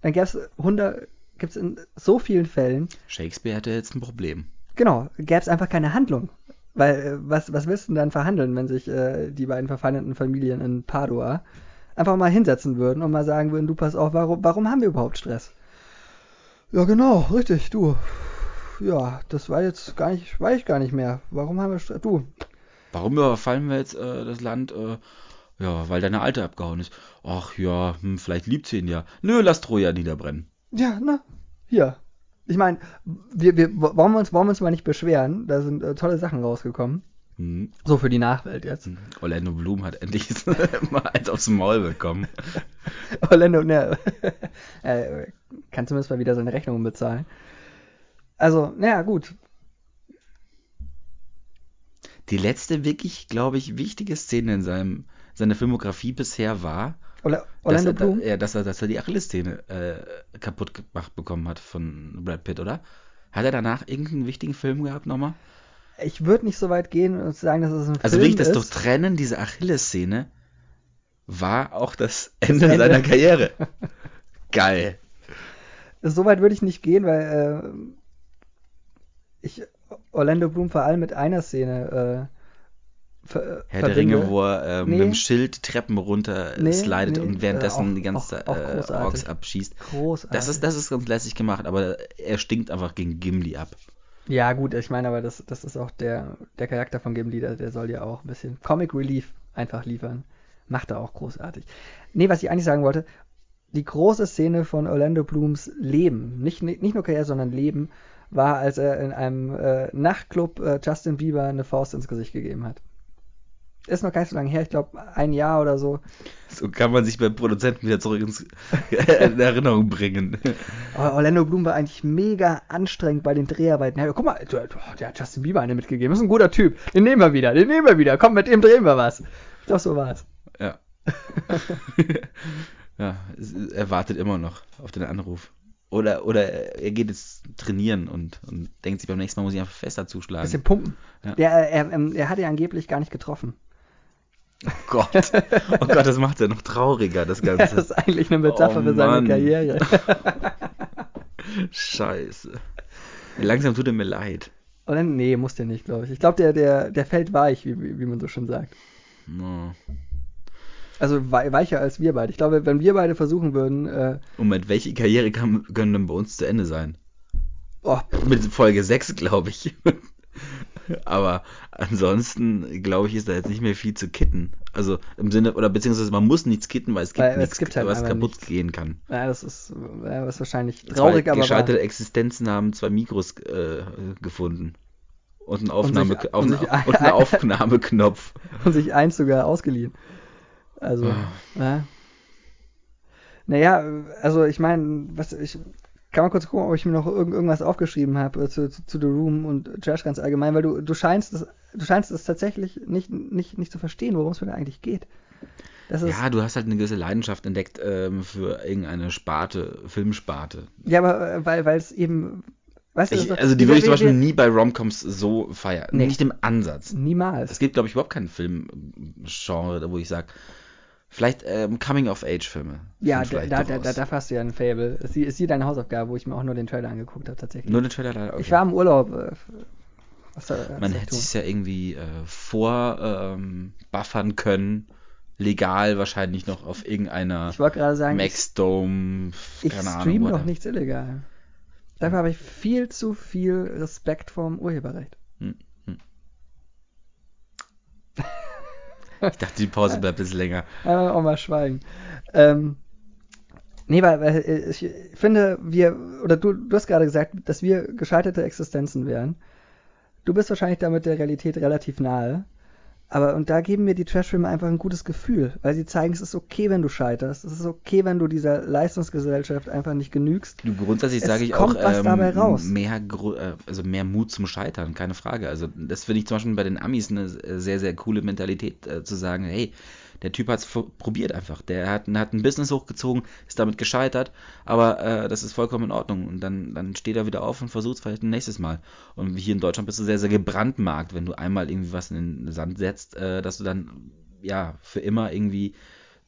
Speaker 2: dann gäbe es 100, gibt es in so vielen Fällen.
Speaker 1: Shakespeare hätte jetzt ein Problem.
Speaker 2: Genau, gäbe es einfach keine Handlung. Weil, äh, was, was willst du denn dann verhandeln, wenn sich äh, die beiden verfeindeten Familien in Padua einfach mal hinsetzen würden und mal sagen würden, du pass auf, warum, warum haben wir überhaupt Stress? Ja, genau, richtig, du. Ja, das war jetzt gar nicht, weiß ich gar nicht mehr. Warum haben wir Stress? Du.
Speaker 1: Warum überfallen wir jetzt äh, das Land? Äh, ja, weil deine Alte abgehauen ist. Ach ja, hm, vielleicht liebt sie ihn ja. Nö, lass Troja niederbrennen.
Speaker 2: Ja, na, hier, ich meine, wir, wir, wollen, wir uns, wollen wir uns mal nicht beschweren. Da sind äh, tolle Sachen rausgekommen. Mhm. So für die Nachwelt jetzt. Mhm.
Speaker 1: Orlando Bloom hat endlich mal eins aufs Maul bekommen.
Speaker 2: Orlando, ne, äh, kann zumindest mal wieder seine Rechnungen bezahlen. Also, naja, gut.
Speaker 1: Die letzte wirklich, glaube ich, wichtige Szene in seinem, seiner Filmografie bisher war,
Speaker 2: Orlando dass er,
Speaker 1: Bloom? Ja, dass er, dass er die Achillessehne äh, kaputt gemacht bekommen hat von Brad Pitt, oder? Hat er danach irgendeinen wichtigen Film gehabt nochmal?
Speaker 2: Ich würde nicht so weit gehen und sagen, dass es ein
Speaker 1: also Film ist. Also will ich das doch trennen, diese Achillessehne war auch das Ende, das Ende. seiner Karriere. Geil.
Speaker 2: So weit würde ich nicht gehen, weil äh, ich Orlando Bloom vor allem mit einer Szene äh,
Speaker 1: Ver Herr der Ringe, wo er äh, nee. mit dem Schild Treppen runter nee, slidet nee, und währenddessen äh, auch, die ganze auch, auch äh, Orks abschießt. Großartig. Das ist, das ist ganz lässig gemacht, aber er stinkt einfach gegen Gimli ab.
Speaker 2: Ja, gut, ich meine, aber das, das ist auch der, der Charakter von Gimli, der, der soll ja auch ein bisschen Comic Relief einfach liefern. Macht er auch großartig. Nee, was ich eigentlich sagen wollte, die große Szene von Orlando Blooms Leben, nicht, nicht, nicht nur Karriere, sondern Leben, war, als er in einem äh, Nachtclub äh, Justin Bieber eine Faust ins Gesicht gegeben hat ist noch gar nicht so lange her, ich glaube ein Jahr oder so.
Speaker 1: So kann man sich beim Produzenten wieder zurück ins, in Erinnerung bringen.
Speaker 2: Aber Orlando Bloom war eigentlich mega anstrengend bei den Dreharbeiten. Ja, guck mal, der hat Justin Bieber eine mitgegeben. Das ist ein guter Typ. Den nehmen wir wieder, den nehmen wir wieder. Komm, mit dem drehen wir was. Ich glaube, so war es.
Speaker 1: Ja. ja, er wartet immer noch auf den Anruf. Oder, oder er geht jetzt trainieren und, und denkt sich beim nächsten Mal muss ich einfach fester zuschlagen.
Speaker 2: Bisschen pumpen. Ja. Der, er, er, er hat ja angeblich gar nicht getroffen.
Speaker 1: Oh Gott. Oh Gott, das macht ja noch trauriger, das Ganze. Ja,
Speaker 2: das ist eigentlich eine Metapher oh, für seine Mann. Karriere.
Speaker 1: Scheiße. Langsam tut er mir leid.
Speaker 2: Oder? Nee, muss der nicht, glaube ich. Ich glaube, der, der, der fällt weich, wie, wie, wie man so schön sagt. No. Also weicher als wir beide. Ich glaube, wenn wir beide versuchen würden. Äh,
Speaker 1: Moment, welche Karriere kann, können denn bei uns zu Ende sein? Oh. Mit Folge 6, glaube ich. Aber ansonsten, glaube ich, ist da jetzt nicht mehr viel zu kitten. Also im Sinne, oder beziehungsweise man muss nichts kitten, weil es gibt weil, nichts, es gibt halt was kaputt nichts. gehen kann.
Speaker 2: Ja, das ist, ja, das ist wahrscheinlich traurig,
Speaker 1: Zwei aber. Gescheiterte Existenzen haben zwei Mikros äh, gefunden. Und einen, Aufnahme, und sich, auf, und sich und einen Aufnahmeknopf.
Speaker 2: Und sich eins sogar ausgeliehen. Also, ah. ja. Naja, also ich meine, was ich kann man kurz gucken, ob ich mir noch irgend, irgendwas aufgeschrieben habe äh, zu, zu, zu, The Room und Trash ganz allgemein, weil du, du scheinst es, du scheinst es tatsächlich nicht, nicht, nicht zu verstehen, worum es mir eigentlich geht.
Speaker 1: ja, du hast halt eine gewisse Leidenschaft entdeckt ähm, für irgendeine Sparte, Filmsparte.
Speaker 2: Ja, aber äh, weil es eben.
Speaker 1: Weißt du, ich, also die würde ich zum Beispiel nie bei Romcoms so feiern. Nee, nicht im Ansatz.
Speaker 2: Niemals.
Speaker 1: Es gibt, glaube ich, überhaupt keinen Filmgenre, wo ich sage, Vielleicht ähm, Coming-of-Age-Filme.
Speaker 2: Ja, da, da, da, da, da hast du ja ein Fable. Ist hier, ist hier deine Hausaufgabe, wo ich mir auch nur den Trailer angeguckt habe, tatsächlich.
Speaker 1: Nur den Trailer leider. Okay.
Speaker 2: Ich war im Urlaub. Äh, was soll, was
Speaker 1: Man
Speaker 2: ich
Speaker 1: hätte es ja irgendwie äh, vor ähm, buffern können. Legal wahrscheinlich noch auf irgendeiner
Speaker 2: Ich wollte gerade sagen, ich,
Speaker 1: Maxdome.
Speaker 2: ich
Speaker 1: keine Ahnung.
Speaker 2: stream doch
Speaker 1: whatever.
Speaker 2: nichts illegal. Dafür habe ich viel zu viel Respekt vorm Urheberrecht.
Speaker 1: Ich dachte, die Pause bleibt ein bisschen länger.
Speaker 2: Einmal auch mal schweigen. Ähm, nee, weil, weil äh, ich finde, wir, oder du, du hast gerade gesagt, dass wir gescheiterte Existenzen wären. Du bist wahrscheinlich damit der Realität relativ nahe. Aber, und da geben mir die Trashfilme einfach ein gutes Gefühl, weil sie zeigen, es ist okay, wenn du scheiterst. Es ist okay, wenn du dieser Leistungsgesellschaft einfach nicht genügst.
Speaker 1: Du, grundsätzlich
Speaker 2: Es
Speaker 1: sage ich auch, ähm,
Speaker 2: dabei raus.
Speaker 1: mehr, äh, also mehr Mut zum Scheitern, keine Frage. Also das finde ich zum Beispiel bei den Amis eine sehr, sehr coole Mentalität, äh, zu sagen, hey, der Typ hat es probiert einfach. Der hat, hat ein Business hochgezogen, ist damit gescheitert, aber äh, das ist vollkommen in Ordnung. Und dann, dann steht er wieder auf und versucht es vielleicht ein nächstes Mal. Und hier in Deutschland bist du sehr, sehr gebrandmarkt, wenn du einmal irgendwie was in den Sand setzt, äh, dass du dann ja für immer irgendwie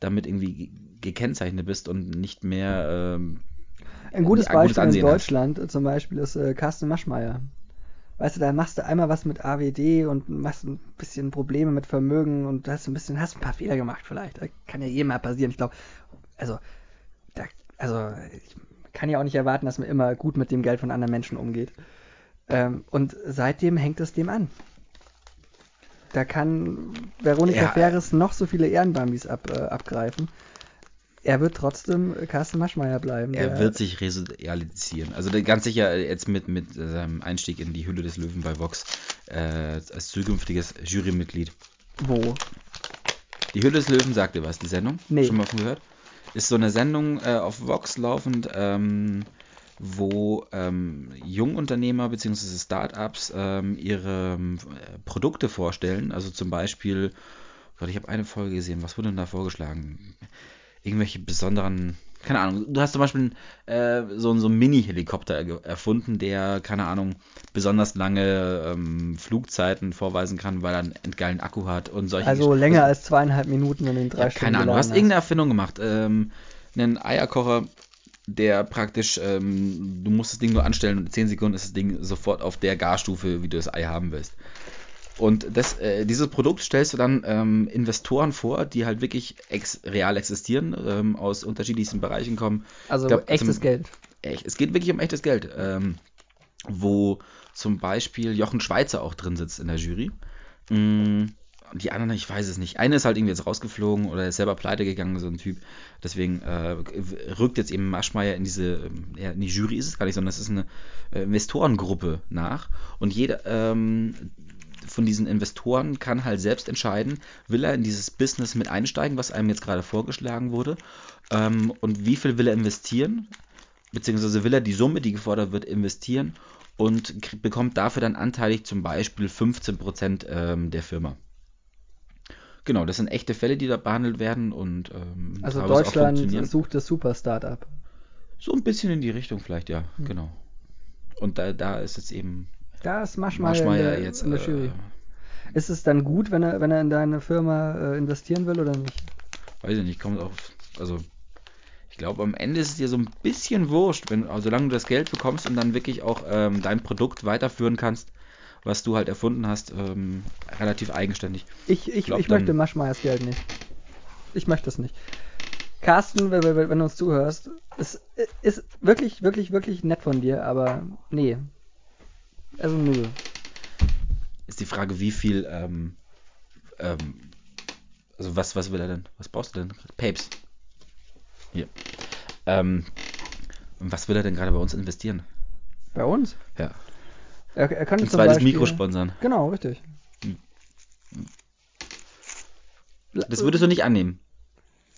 Speaker 1: damit irgendwie ge- gekennzeichnet bist und nicht mehr ähm,
Speaker 2: Ein gutes
Speaker 1: ein gutes
Speaker 2: Beispiel in
Speaker 1: hat.
Speaker 2: Deutschland äh, zum Beispiel ist äh, Carsten Maschmeyer. Weißt du, da machst du einmal was mit AWD und machst ein bisschen Probleme mit Vermögen und hast ein bisschen, hast ein paar Fehler gemacht vielleicht. Das kann ja jedem mal passieren. Ich glaube, also, da, also ich kann ja auch nicht erwarten, dass man immer gut mit dem Geld von anderen Menschen umgeht. Ähm, und seitdem hängt es dem an. Da kann Veronika
Speaker 1: Ja,
Speaker 2: Ferres noch so viele Ehrenbambis ab, äh, abgreifen. Er wird trotzdem Carsten Maschmeyer bleiben.
Speaker 1: Er wird sich resozialisieren. Also ganz sicher jetzt mit, mit seinem Einstieg in die Hülle des Löwen bei Vox äh, als zukünftiges Jurymitglied.
Speaker 2: Wo?
Speaker 1: Die Hülle des Löwen sagt dir was, die Sendung?
Speaker 2: Nee.
Speaker 1: Schon mal von gehört? Ist so eine Sendung äh, auf Vox laufend, ähm, wo ähm, Jungunternehmer bzw. Startups ähm, ihre ähm, Produkte vorstellen. Also zum Beispiel, Gott, ich habe eine Folge gesehen, was wurde denn da vorgeschlagen? Irgendwelche besonderen, keine Ahnung, du hast zum Beispiel äh, so, so einen Mini-Helikopter erfunden, der, keine Ahnung, besonders lange ähm, Flugzeiten vorweisen kann, weil er einen endgeilen Akku hat und solche
Speaker 2: Also länger als zweieinhalb Minuten, in drei
Speaker 1: ja,
Speaker 2: Stunden
Speaker 1: keine Ahnung, du hast irgendeine Erfindung gemacht. Ähm, einen Eierkocher, der praktisch, ähm, du musst das Ding nur anstellen und in 10 Sekunden ist das Ding sofort auf der Garstufe, wie du das Ei haben willst. Und das, äh, dieses Produkt stellst du dann ähm, Investoren vor, die halt wirklich ex real existieren, ähm, aus unterschiedlichsten Bereichen kommen.
Speaker 2: Also
Speaker 1: glaub,
Speaker 2: echtes
Speaker 1: zum-
Speaker 2: Geld.
Speaker 1: Echt, es geht wirklich um echtes Geld. Ähm, wo zum Beispiel Jochen Schweizer auch drin sitzt in der Jury. Und die anderen, ich weiß es nicht. Eine ist halt irgendwie jetzt rausgeflogen oder ist selber pleite gegangen, so ein Typ. Deswegen äh, rückt jetzt eben Maschmeyer in diese, ja, in die Jury ist es gar nicht, sondern es ist eine äh, Investorengruppe nach. Und jeder ähm, von diesen Investoren kann halt selbst entscheiden, will er in dieses Business mit einsteigen, was einem jetzt gerade vorgeschlagen wurde, ähm, und wie viel will er investieren, beziehungsweise will er die Summe, die gefordert wird, investieren und bekommt dafür dann anteilig zum Beispiel 15% ähm, der Firma. Genau, das sind echte Fälle, die da behandelt werden und ähm,
Speaker 2: Also Deutschland sucht das Super-Startup.
Speaker 1: So ein bisschen in die Richtung vielleicht, ja,
Speaker 2: Hm.
Speaker 1: genau. Und da, da ist jetzt eben
Speaker 2: Da ist Maschmeyer,
Speaker 1: Maschmeyer
Speaker 2: in der,
Speaker 1: jetzt
Speaker 2: in der
Speaker 1: äh,
Speaker 2: Jury. Ist es dann gut, wenn er, wenn er in deine Firma äh, investieren will oder nicht?
Speaker 1: weiß ich nicht, kommt auf, also ich glaube, am Ende ist es dir so ein bisschen wurscht, wenn, also solange du das Geld bekommst und dann wirklich auch ähm, dein Produkt weiterführen kannst, was du halt erfunden hast, ähm, relativ eigenständig.
Speaker 2: Ich, ich,
Speaker 1: glaub,
Speaker 2: ich
Speaker 1: dann-
Speaker 2: möchte Maschmeyers Geld nicht. Ich möchte es nicht. Carsten, wenn, wenn, wenn du uns zuhörst, es ist wirklich, wirklich, wirklich nett von dir, aber nee. Also nö.
Speaker 1: Ist die Frage, wie viel, ähm, ähm, also was, was will er denn? Was brauchst du denn? Papes. Hier. Ähm, was will er denn gerade bei uns investieren?
Speaker 2: Bei uns?
Speaker 1: Ja.
Speaker 2: Er, er könnte
Speaker 1: Ein zweites
Speaker 2: Beispiel,
Speaker 1: Mikro sponsern.
Speaker 2: Genau, richtig.
Speaker 1: Das würdest du nicht annehmen.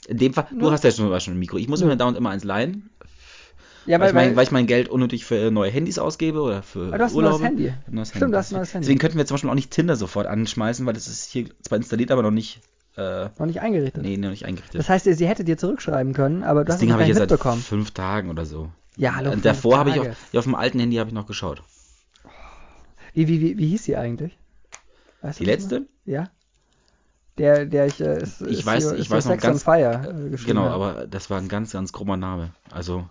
Speaker 1: In dem Fall, du hast ja schon, schon ein Mikro. Ich muss mir dauernd immer eins leihen,
Speaker 2: Ja,
Speaker 1: weil,
Speaker 2: weil,
Speaker 1: ich mein,
Speaker 2: weil,
Speaker 1: ich mein Geld unnötig für neue Handys ausgebe oder für
Speaker 2: Aber du hast ein
Speaker 1: Urlaube.
Speaker 2: neues Handy.
Speaker 1: Ich hab ein neues
Speaker 2: Stimmt, du hast ein neues Handy.
Speaker 1: Deswegen könnten wir zum Beispiel auch nicht Tinder sofort anschmeißen, weil das ist hier zwar installiert, aber noch nicht, äh,
Speaker 2: noch nicht eingerichtet.
Speaker 1: nee, noch nicht eingerichtet.
Speaker 2: Das heißt, sie hätte dir zurückschreiben können, aber du
Speaker 1: das
Speaker 2: hast
Speaker 1: Ding habe ich jetzt seit fünf Tagen oder so.
Speaker 2: Ja, hallo.
Speaker 1: Und
Speaker 2: fünf
Speaker 1: davor habe ich auf, ja, auf dem alten Handy habe ich noch geschaut.
Speaker 2: Wie, wie, wie, wie hieß sie eigentlich? Weißt
Speaker 1: Die letzte?
Speaker 2: noch? Ja. Der, der ich, äh, ist,
Speaker 1: Ich
Speaker 2: ist
Speaker 1: weiß-
Speaker 2: hier,
Speaker 1: ich weiß noch
Speaker 2: Sex
Speaker 1: ganz-
Speaker 2: Fire äh, geschrieben
Speaker 1: Genau,
Speaker 2: hat.
Speaker 1: aber das war ein ganz, ganz krummer Name. Also,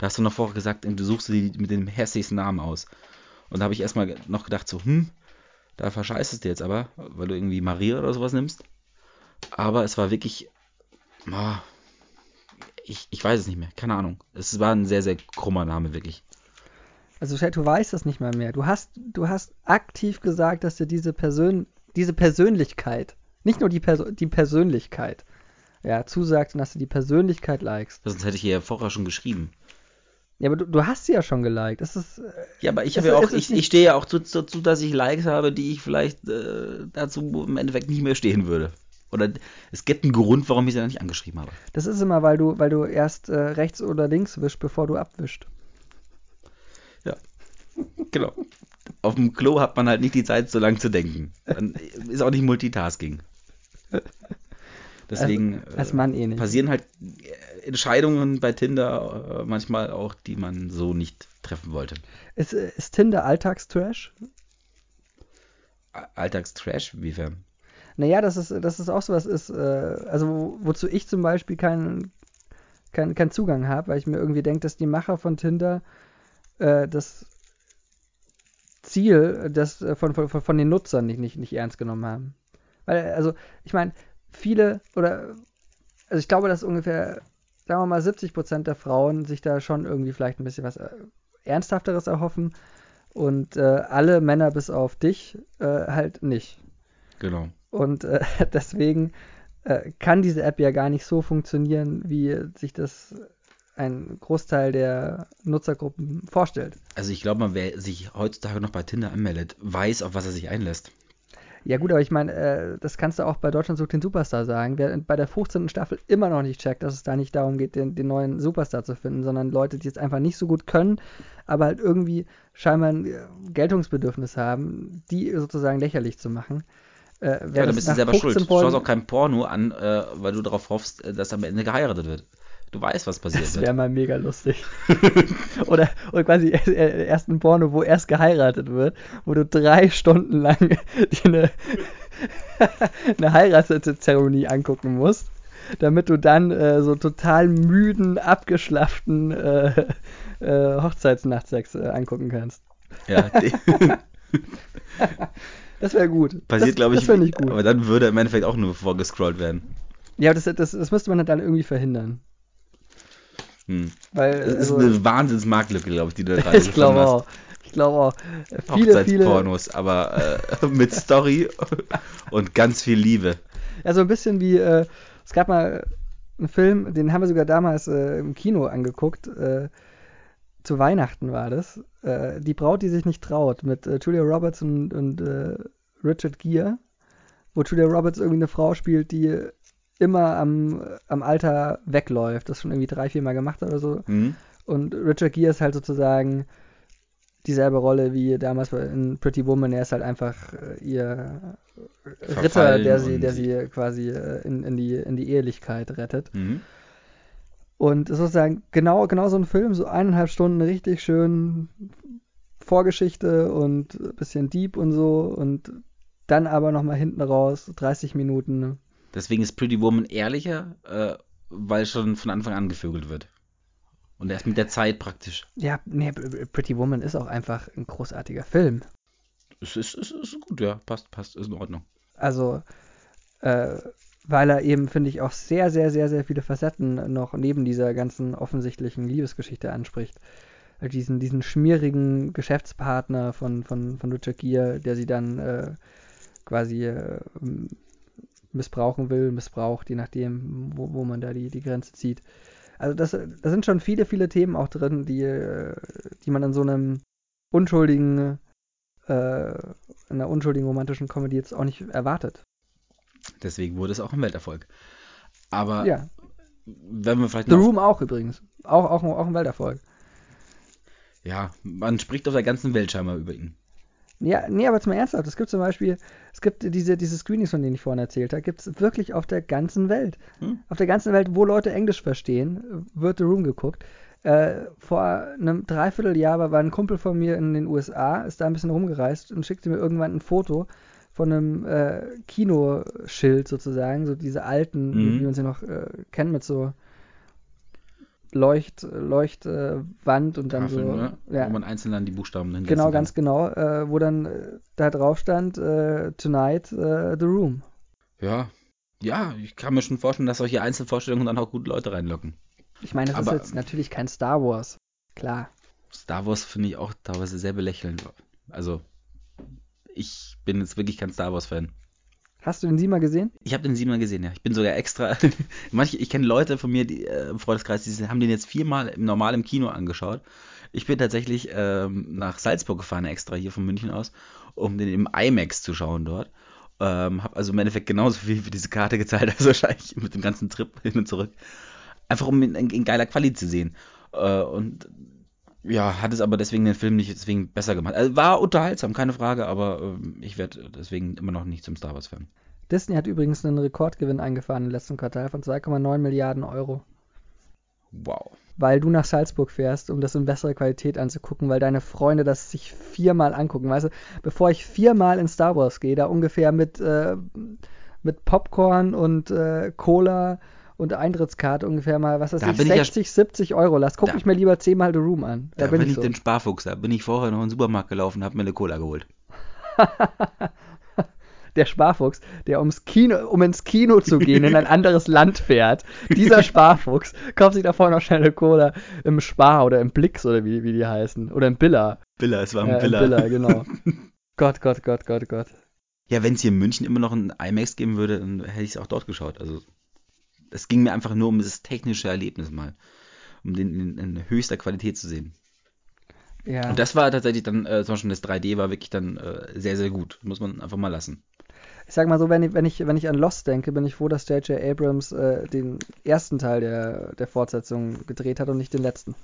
Speaker 1: da hast du noch vorher gesagt, du suchst die mit dem hässlichsten Namen aus. Und da habe ich erstmal noch gedacht, so, hm, da verscheißest du jetzt aber, weil du irgendwie Maria oder sowas nimmst. Aber es war wirklich, ah, ich, ich weiß es nicht mehr, keine Ahnung. Es war ein sehr, sehr krummer Name, wirklich.
Speaker 2: Also Chat, du weißt das nicht mal mehr. Du hast, du hast aktiv gesagt, dass dir diese Persön diese Persönlichkeit, nicht nur die, Perso die Persönlichkeit, ja, zusagt und dass du die Persönlichkeit likest.
Speaker 1: Sonst hätte ich hier ja vorher schon geschrieben.
Speaker 2: Ja, aber du, du hast sie ja schon geliked. Das ist, äh,
Speaker 1: Ja, aber ich
Speaker 2: Es-
Speaker 1: habe ja auch,
Speaker 2: es
Speaker 1: ich, ich stehe ja auch zu- dazu, dass ich Likes habe, die ich vielleicht äh, dazu im Endeffekt nicht mehr stehen würde. Oder es gibt einen Grund, warum ich sie dann nicht angeschrieben habe.
Speaker 2: das ist immer, weil du, weil du erst äh, rechts oder links wischst, bevor du abwischst.
Speaker 1: Ja, genau. Auf dem Klo hat man halt nicht die Zeit, so lang zu denken. Dann ist auch nicht Multitasking. Deswegen
Speaker 2: Als- als
Speaker 1: äh,
Speaker 2: Mann eh
Speaker 1: passieren halt äh, Entscheidungen bei Tinder äh, manchmal auch, die man so nicht treffen wollte.
Speaker 2: Ist, ist Tinder Alltagstrash?
Speaker 1: Alltagstrash, inwiefern?
Speaker 2: Naja, das ist, das ist auch sowas ist, also wo, wozu ich zum Beispiel keinen kein, keinen Zugang habe, weil ich mir irgendwie denke, dass die Macher von Tinder äh, das Ziel das, von, von, von den Nutzern nicht, nicht, nicht ernst genommen haben. Weil, also, ich meine, viele oder also ich glaube, dass ungefähr, sagen wir mal, 70 Prozent der Frauen sich da schon irgendwie vielleicht ein bisschen was äh, Ernsthafteres erhoffen und äh, alle Männer bis auf dich äh, halt nicht.
Speaker 1: Genau.
Speaker 2: Und äh, deswegen äh, kann diese App ja gar nicht so funktionieren, wie sich das ein Großteil der Nutzergruppen vorstellt.
Speaker 1: Also ich glaube mal, wer sich heutzutage noch bei Tinder anmeldet, weiß, auf was er sich einlässt.
Speaker 2: Ja gut, aber ich meine, äh, das kannst du auch bei Deutschland sucht den Superstar sagen. Wer bei der 15. Staffel immer noch nicht checkt, dass es da nicht darum geht, den, den neuen Superstar zu finden, sondern Leute, die es einfach nicht so gut können, aber halt irgendwie scheinbar ein äh, Geltungsbedürfnis haben, die sozusagen lächerlich zu machen. Äh,
Speaker 1: Ja, dann bist du selber
Speaker 2: 15
Speaker 1: schuld. Du
Speaker 2: Folgen-
Speaker 1: schaust auch kein Porno an, äh, weil du darauf hoffst, äh, dass am Ende geheiratet wird. Du weißt, was passiert
Speaker 2: Das
Speaker 1: wird.
Speaker 2: wäre mal mega lustig. oder, oder quasi äh, erst ein Porno, wo erst geheiratet wird, wo du drei Stunden lang dir eine, eine Heiratszeremonie angucken musst, damit du dann äh, so total müden, abgeschlafften äh, äh, Hochzeitsnachtsex äh, angucken kannst.
Speaker 1: Ja,
Speaker 2: Das wäre gut.
Speaker 1: passiert,
Speaker 2: das,
Speaker 1: glaube ich.
Speaker 2: Das ich gut.
Speaker 1: Aber dann würde im Endeffekt auch nur vorgescrollt werden.
Speaker 2: Ja, das, das, das müsste man dann irgendwie verhindern.
Speaker 1: Hm.
Speaker 2: Weil,
Speaker 1: Das ist
Speaker 2: also,
Speaker 1: eine Wahnsinnsmarktlücke, glaube ich, die du da gerade
Speaker 2: ich glaube auch. Ich glaube auch. Viele, viele,
Speaker 1: Hochzeitspornos, aber äh, mit Story und ganz viel Liebe.
Speaker 2: Ja, so ein bisschen wie, äh, es gab mal einen Film, den haben wir sogar damals äh, im Kino angeguckt. Äh, zu Weihnachten war das. Äh, die Braut, die sich nicht traut, mit äh, Julia Roberts und, und Richard Gere, wo Julia Roberts irgendwie eine Frau spielt, die immer am, am Alter wegläuft, das schon irgendwie drei, vier Mal gemacht hat oder so.
Speaker 1: Hm?
Speaker 2: Und Richard Gere ist halt sozusagen dieselbe Rolle wie damals bei- in Pretty Woman. Er ist halt einfach äh, ihr Ritter,
Speaker 1: Verfallen
Speaker 2: der sie, der sie quasi äh, in, in, die, in die Ehelichkeit rettet.
Speaker 1: Mhm.
Speaker 2: Und sozusagen genau, genau so ein Film, so eineinhalb Stunden richtig schön Vorgeschichte und ein bisschen Deep und so und dann aber nochmal hinten raus 30 Minuten.
Speaker 1: Deswegen ist Pretty Woman ehrlicher, äh, weil schon von Anfang an gevögelt wird. Und erst mit der Zeit praktisch.
Speaker 2: Ja, nee, Pretty Woman ist auch einfach ein großartiger Film.
Speaker 1: Es ist, es ist gut, ja. Passt, passt, ist in Ordnung.
Speaker 2: Also, äh, weil er eben, finde ich, auch sehr, sehr, sehr, sehr viele Facetten noch neben dieser ganzen offensichtlichen Liebesgeschichte anspricht. Diesen, diesen schmierigen Geschäftspartner von, von, von Richard Gere, der sie dann äh, quasi äh, missbrauchen will, missbraucht, je nachdem, wo, wo man da die, die Grenze zieht. Also das, da sind schon viele, viele Themen auch drin, die, äh, die man in so einem unschuldigen, äh, in einer unschuldigen romantischen Comedy jetzt auch nicht erwartet.
Speaker 1: Deswegen wurde es auch ein Welterfolg. Aber
Speaker 2: Ja,
Speaker 1: wenn wir vielleicht
Speaker 2: The. Room auch übrigens. Auch, auch, auch ein Welterfolg.
Speaker 1: Ja, man spricht auf der ganzen Welt scheinbar über ihn.
Speaker 2: Ja, nee, aber jetzt mal ernsthaft. Es gibt zum Beispiel, es gibt diese, diese Screenings, von denen ich vorhin erzählt habe, gibt es wirklich auf der ganzen Welt.
Speaker 1: Hm?
Speaker 2: Auf der ganzen Welt, wo Leute Englisch verstehen, wird The Room geguckt. Äh, vor einem Dreivierteljahr war, war ein Kumpel von mir in den USA, ist da ein bisschen rumgereist und schickte mir irgendwann ein Foto von einem äh, Kinoschild sozusagen, so diese alten,
Speaker 1: Mhm.
Speaker 2: wie man sie noch äh, kennt, mit so Leucht, Leuchtwand und dann
Speaker 1: Tafeln,
Speaker 2: so.
Speaker 1: ne?
Speaker 2: Ja,
Speaker 1: Wo man einzeln dann die Buchstaben hinsetzen
Speaker 2: genau,
Speaker 1: kann.
Speaker 2: ganz genau, äh, wo dann äh, da drauf stand, äh, Tonight, äh, The Room.
Speaker 1: Ja. Ja, ich kann mir schon vorstellen, dass solche Einzelvorstellungen dann auch gut Leute reinlocken.
Speaker 2: Ich meine, das
Speaker 1: Aber-
Speaker 2: ist jetzt natürlich kein Star Wars. Klar.
Speaker 1: Star Wars finde ich auch teilweise sehr belächelnd. Also, ich bin jetzt wirklich kein Star Wars-Fan.
Speaker 2: Hast du den Siemer gesehen?
Speaker 1: Ich habe den siebenmal gesehen, ja. Ich bin sogar extra. Manche, ich kenne Leute von mir die, äh, im Freundeskreis, die haben den jetzt viermal im normal im Kino angeschaut. Ich bin tatsächlich ähm, nach Salzburg gefahren, extra hier von München aus, um den im IMAX zu schauen dort. Ähm, habe also im Endeffekt genauso viel für diese Karte gezahlt, als wahrscheinlich mit dem ganzen Trip hin und zurück. Einfach um ihn in, in geiler Quali zu sehen. Äh, und ja, hat es aber deswegen den Film nicht deswegen besser gemacht. Also war unterhaltsam, keine Frage, aber ähm, ich werde deswegen immer noch nicht zum Star Wars-Fan.
Speaker 2: Disney hat übrigens einen Rekordgewinn eingefahren im letzten Quartal von 2,9 Milliarden Euro.
Speaker 1: Wow.
Speaker 2: Weil du nach Salzburg fährst, um das in besserer Qualität anzugucken, weil deine Freunde das sich viermal angucken. Weißt du, bevor ich viermal in Star Wars gehe, da ungefähr mit, äh, mit Popcorn und äh, Cola und Eintrittskarte ungefähr mal, was weiß
Speaker 1: Da
Speaker 2: ich,
Speaker 1: bin ich ja-
Speaker 2: 60, 70 Euro lass, guck
Speaker 1: Da-
Speaker 2: ich mir lieber zehnmal The Room an. Da,
Speaker 1: Da,
Speaker 2: bin
Speaker 1: bin
Speaker 2: ich so.
Speaker 1: den Sparfuchs, da bin ich vorher noch in den Supermarkt gelaufen und habe mir eine Cola geholt.
Speaker 2: der Sparfuchs, der ums Kino, um ins Kino zu gehen, in ein anderes Land fährt. Dieser Sparfuchs kauft sich davor noch schnell eine Cola im Spar oder im Blix oder wie, wie die heißen. Oder im Billa.
Speaker 1: Billa, es war
Speaker 2: Ja,
Speaker 1: ein
Speaker 2: im
Speaker 1: Billa.
Speaker 2: Billa, genau. Gott, Gott, Gott, Gott, Gott.
Speaker 1: Ja, wenn es hier in München immer noch ein IMAX geben würde, dann hätte ich es auch dort geschaut. Also es ging mir einfach nur um das technische Erlebnis mal. Um den in, in höchster Qualität zu sehen.
Speaker 2: Ja.
Speaker 1: Und das war tatsächlich dann, äh, zum Beispiel das 3D war wirklich dann äh, sehr, sehr gut. Muss man einfach mal lassen.
Speaker 2: Ich sag mal so, wenn ich, wenn ich, wenn ich an Lost denke, bin ich froh, dass J.J. Abrams äh, den ersten Teil der, der Fortsetzung gedreht hat und nicht den letzten.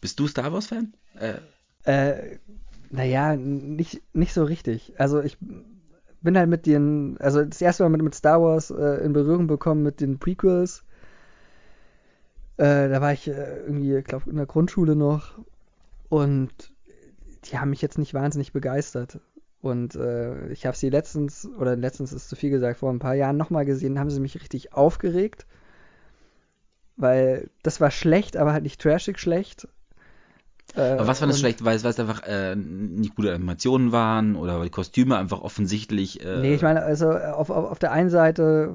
Speaker 1: Bist du Star Wars-Fan? Äh,
Speaker 2: Äh, naja, nicht, nicht so richtig. Also ich bin halt mit den, also das erste Mal mit, mit Star Wars äh, in Berührung bekommen mit den Prequels. Äh, da war ich äh, irgendwie, ich glaube, in der Grundschule noch. Und die haben mich jetzt nicht wahnsinnig begeistert. Und äh, ich habe sie letztens, oder letztens ist zu viel gesagt, vor ein paar Jahren nochmal gesehen, haben sie mich richtig aufgeregt. Weil das war schlecht, aber halt nicht trashig schlecht. Äh,
Speaker 1: aber was war das schlecht? Weil es weil es einfach äh, nicht gute Animationen waren oder weil die Kostüme einfach offensichtlich. Äh,
Speaker 2: Nee, ich meine, also auf, auf, auf der einen Seite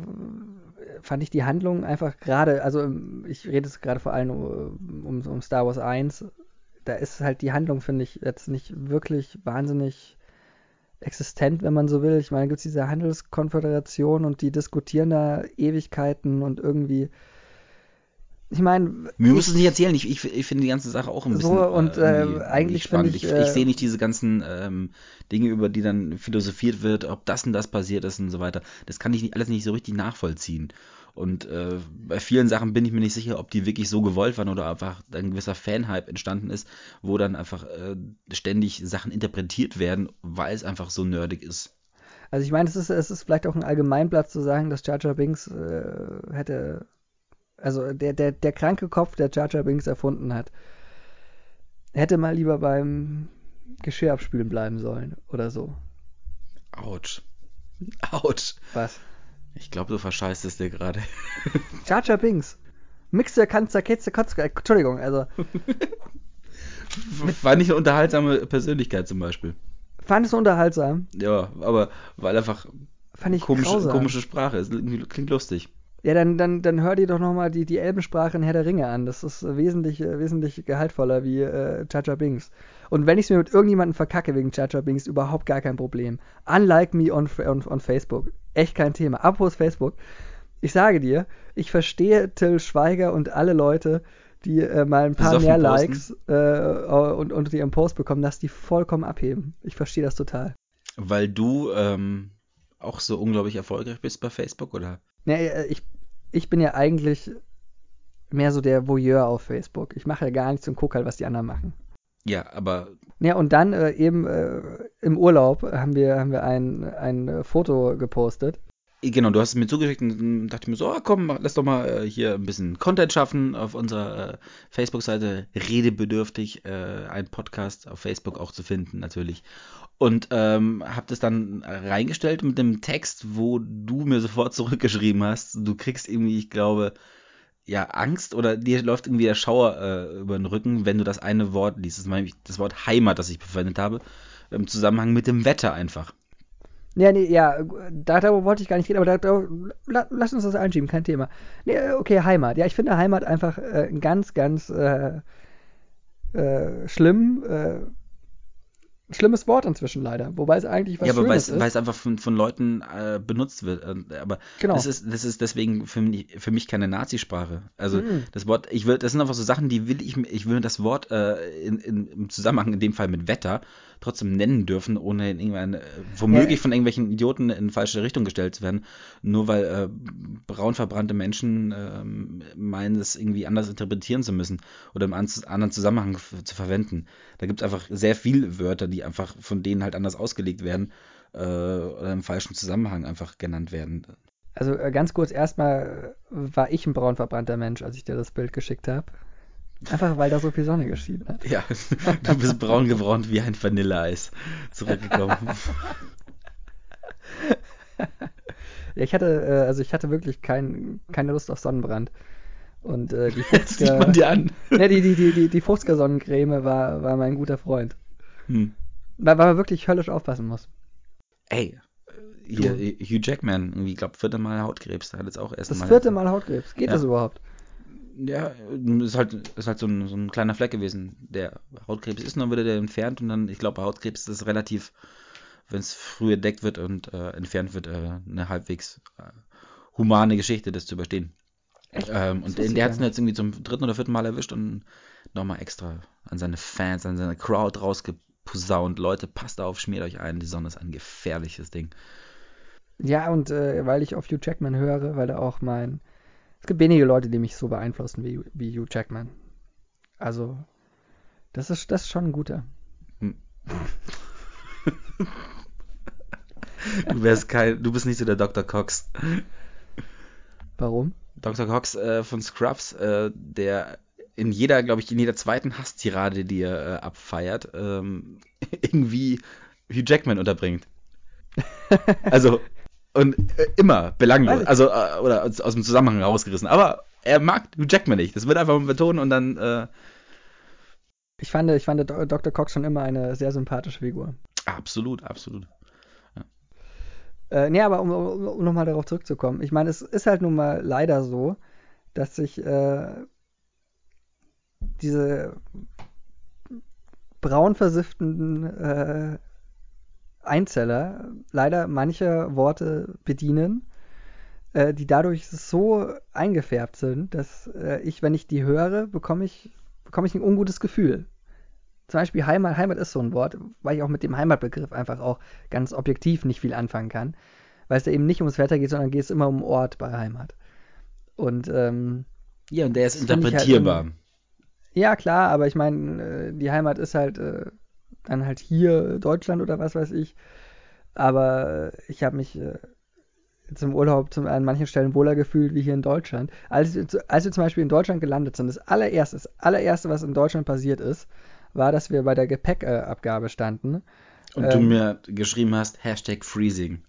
Speaker 2: fand ich die Handlung einfach gerade, also ähm, ich rede jetzt gerade vor allem um, um, um Star Wars 1, da ist halt die Handlung, finde ich, jetzt nicht wirklich wahnsinnig existent, wenn man so will. Ich meine, gibt es diese Handelskonföderation und die diskutieren da Ewigkeiten und irgendwie. Ich meine,
Speaker 1: Mir müssen Sie nicht erzählen, ich, ich, ich finde die ganze Sache auch ein
Speaker 2: So,
Speaker 1: bisschen
Speaker 2: und,
Speaker 1: äh,
Speaker 2: eigentlich
Speaker 1: spannend.
Speaker 2: ich,
Speaker 1: ich,
Speaker 2: äh,
Speaker 1: ich sehe nicht diese ganzen ähm, Dinge, über die dann philosophiert wird, ob das und das passiert ist und so weiter. Das kann ich nicht, alles nicht so richtig nachvollziehen. Und äh, bei vielen Sachen bin ich mir nicht sicher, ob die wirklich so gewollt waren oder einfach ein gewisser Fanhype entstanden ist, wo dann einfach äh, ständig Sachen interpretiert werden, weil es einfach so nerdig ist.
Speaker 2: Also ich meine, es ist, es ist vielleicht auch ein Allgemeinblatt zu sagen, dass Jar Jar Binks äh, hätte, also der, der, der kranke Kopf, der Jar Jar Binks erfunden hat, hätte mal lieber beim Geschirr abspülen bleiben sollen oder so.
Speaker 1: Autsch. Autsch.
Speaker 2: Was?
Speaker 1: Ich glaube, du verscheißt es dir gerade.
Speaker 2: Jar Jar Binks. Mixer, Kanzer, Ketze, Kotzke, Entschuldigung, also
Speaker 1: War nicht eine unterhaltsame Persönlichkeit zum Beispiel.
Speaker 2: fand es unterhaltsam,
Speaker 1: Ja, aber weil einfach
Speaker 2: fand ich
Speaker 1: komische, komische Sprache ist. Klingt lustig.
Speaker 2: Ja, dann, dann, dann hör dir doch nochmal die, die Elbensprache in Herr der Ringe an. Das ist äh, wesentlich, äh, wesentlich gehaltvoller wie äh, Jar Binks. Und wenn ich es mir mit irgendjemandem verkacke wegen Jar Binks, überhaupt gar kein Problem. Unlike me on, on, on Facebook. Echt kein Thema. Apropos Facebook. Ich sage dir, ich verstehe Till Schweiger und alle Leute, die äh, mal ein paar mehr? Likes äh, und unter ihrem Post bekommen, dass die vollkommen abheben. Ich verstehe das total.
Speaker 1: Weil du ähm, auch so unglaublich erfolgreich bist bei Facebook, oder?
Speaker 2: Nee, äh, ich, ich bin ja eigentlich mehr so der Voyeur auf Facebook. Ich mache ja gar nichts und gucke halt, was die anderen machen.
Speaker 1: Ja, aber
Speaker 2: Ja, und dann äh, eben äh, im Urlaub haben wir, haben wir ein, ein äh, Foto gepostet.
Speaker 1: Genau, du hast es mir zugeschickt und dann dachte ich mir so, ah, komm, lass doch mal äh, hier ein bisschen Content schaffen auf unserer äh, Facebook-Seite Redebedürftig, ein Podcast auf Facebook auch zu finden natürlich. Und ähm, hab das dann reingestellt mit dem Text, wo du mir sofort zurückgeschrieben hast. Du kriegst irgendwie, ich glaube, ja, Angst oder dir läuft irgendwie der Schauer äh, über den Rücken, wenn du das eine Wort liest. Das ist nämlich das Wort Heimat, das ich verwendet habe, im Zusammenhang mit dem Wetter einfach.
Speaker 2: Ja, nee, ja, da, darüber wollte ich gar nicht reden, aber da, da, lass uns das einschieben, kein Thema. Nee, okay, Heimat. Ja, ich finde Heimat einfach äh, ganz, ganz äh, äh, schlimm. Schlimmes Wort inzwischen leider, wobei es eigentlich was
Speaker 1: Ja, aber weil
Speaker 2: Schönes
Speaker 1: es, weil es einfach von, von Leuten äh, benutzt wird. Äh, Aber
Speaker 2: Genau.
Speaker 1: das, ist, das ist deswegen für mich, für mich keine Nazisprache. Also
Speaker 2: Mhm.
Speaker 1: das Wort, ich will, das sind einfach so Sachen, die will ich, ich will das Wort äh, in, in, im Zusammenhang in dem Fall mit Wetter trotzdem nennen dürfen, ohne in irgendein, äh, womöglich
Speaker 2: Ja.
Speaker 1: von irgendwelchen Idioten in falsche Richtung gestellt zu werden, nur weil äh, braun verbrannte Menschen ähm, meinen, es irgendwie anders interpretieren zu müssen oder im an- anderen Zusammenhang zu verwenden. Da gibt es einfach sehr viele Wörter, die einfach von denen halt anders ausgelegt werden äh, oder im falschen Zusammenhang einfach genannt werden.
Speaker 2: Also äh, ganz kurz, erstmal äh, war ich ein braun verbrannter Mensch, als ich dir das Bild geschickt habe. Einfach weil da so viel Sonne geschienen hat.
Speaker 1: Ja, du bist braun gebrannt wie ein Vanilleeis zurückgekommen.
Speaker 2: Ja, ich hatte, äh, also ich hatte wirklich kein, keine Lust auf Sonnenbrand. Und äh, die
Speaker 1: sieht man
Speaker 2: 50er,
Speaker 1: dir an.
Speaker 2: ne, die, die, die, die, die 50er Sonnencreme war, war mein guter Freund.
Speaker 1: Hm.
Speaker 2: Weil, weil man wirklich höllisch aufpassen muss.
Speaker 1: Ey, hier, Hugh Jackman, irgendwie, ich glaube, vierte Mal Hautkrebs, der hat jetzt auch erst
Speaker 2: Das
Speaker 1: mal.
Speaker 2: vierte Mal Hautkrebs. Geht
Speaker 1: Ja.
Speaker 2: das überhaupt?
Speaker 1: Ja, ist halt, ist halt so, ein, so ein kleiner Fleck gewesen. Der Hautkrebs ist, und dann wird der entfernt und dann, ich glaube, bei Hautkrebs ist es relativ, wenn es früh entdeckt wird und äh, entfernt wird, äh, eine halbwegs äh, humane Geschichte, das zu überstehen. Ähm, und der, der hat es jetzt irgendwie zum dritten oder vierten Mal erwischt und nochmal extra an seine Fans, an seine Crowd rausgeposaunt. Leute, passt auf, schmiert euch ein, die Sonne ist ein gefährliches Ding.
Speaker 2: Ja, und äh, weil ich auf Hugh Jackman höre, weil er auch mein. Es gibt wenige Leute, die mich so beeinflussen wie, wie Hugh Jackman. Also, das ist, das ist schon ein guter.
Speaker 1: Du wärst kein, du bist nicht so der Dr. Cox.
Speaker 2: Warum?
Speaker 1: Dr. Cox äh, von Scrubs, äh, der in jeder, glaube ich, in jeder zweiten Hasstirade, die er äh, abfeiert, ähm, irgendwie Hugh Jackman unterbringt. Also, und äh, immer belanglos, also, äh, oder aus, aus dem Zusammenhang herausgerissen. Aber er mag Hugh Jackman nicht. Das wird einfach mal betonen und dann, äh,
Speaker 2: Ich fand, ich fand Dr. Cox schon immer eine sehr sympathische Figur.
Speaker 1: absolut, absolut.
Speaker 2: Äh, nee, aber um, um, um nochmal darauf zurückzukommen. Ich meine, es ist halt nun mal leider so, dass sich äh, diese braun versifften äh, Einzeller leider manche Worte bedienen, äh, die dadurch so eingefärbt sind, dass äh, ich, wenn ich die höre, bekomme ich, bekomme ich ein ungutes Gefühl. Zum Beispiel Heimat, Heimat ist so ein Wort, weil ich auch mit dem Heimatbegriff einfach auch ganz objektiv nicht viel anfangen kann. Weil es da eben nicht ums Wetter geht, sondern geht es immer um Ort bei Heimat. Und ähm,
Speaker 1: Ja, und der ist
Speaker 2: halt
Speaker 1: interpretierbar.
Speaker 2: ja, klar, aber ich meine, äh, die Heimat ist halt äh, dann halt hier Deutschland oder was weiß ich. Aber äh, ich habe mich äh, im Urlaub zum, an manchen Stellen wohler gefühlt wie hier in Deutschland. Als, als wir zum Beispiel in Deutschland gelandet sind, das allererste, das allererste, was in Deutschland passiert ist, war, dass wir bei der Gepäckabgabe standen.
Speaker 1: und du
Speaker 2: ähm,
Speaker 1: mir geschrieben hast, Hashtag Freezing.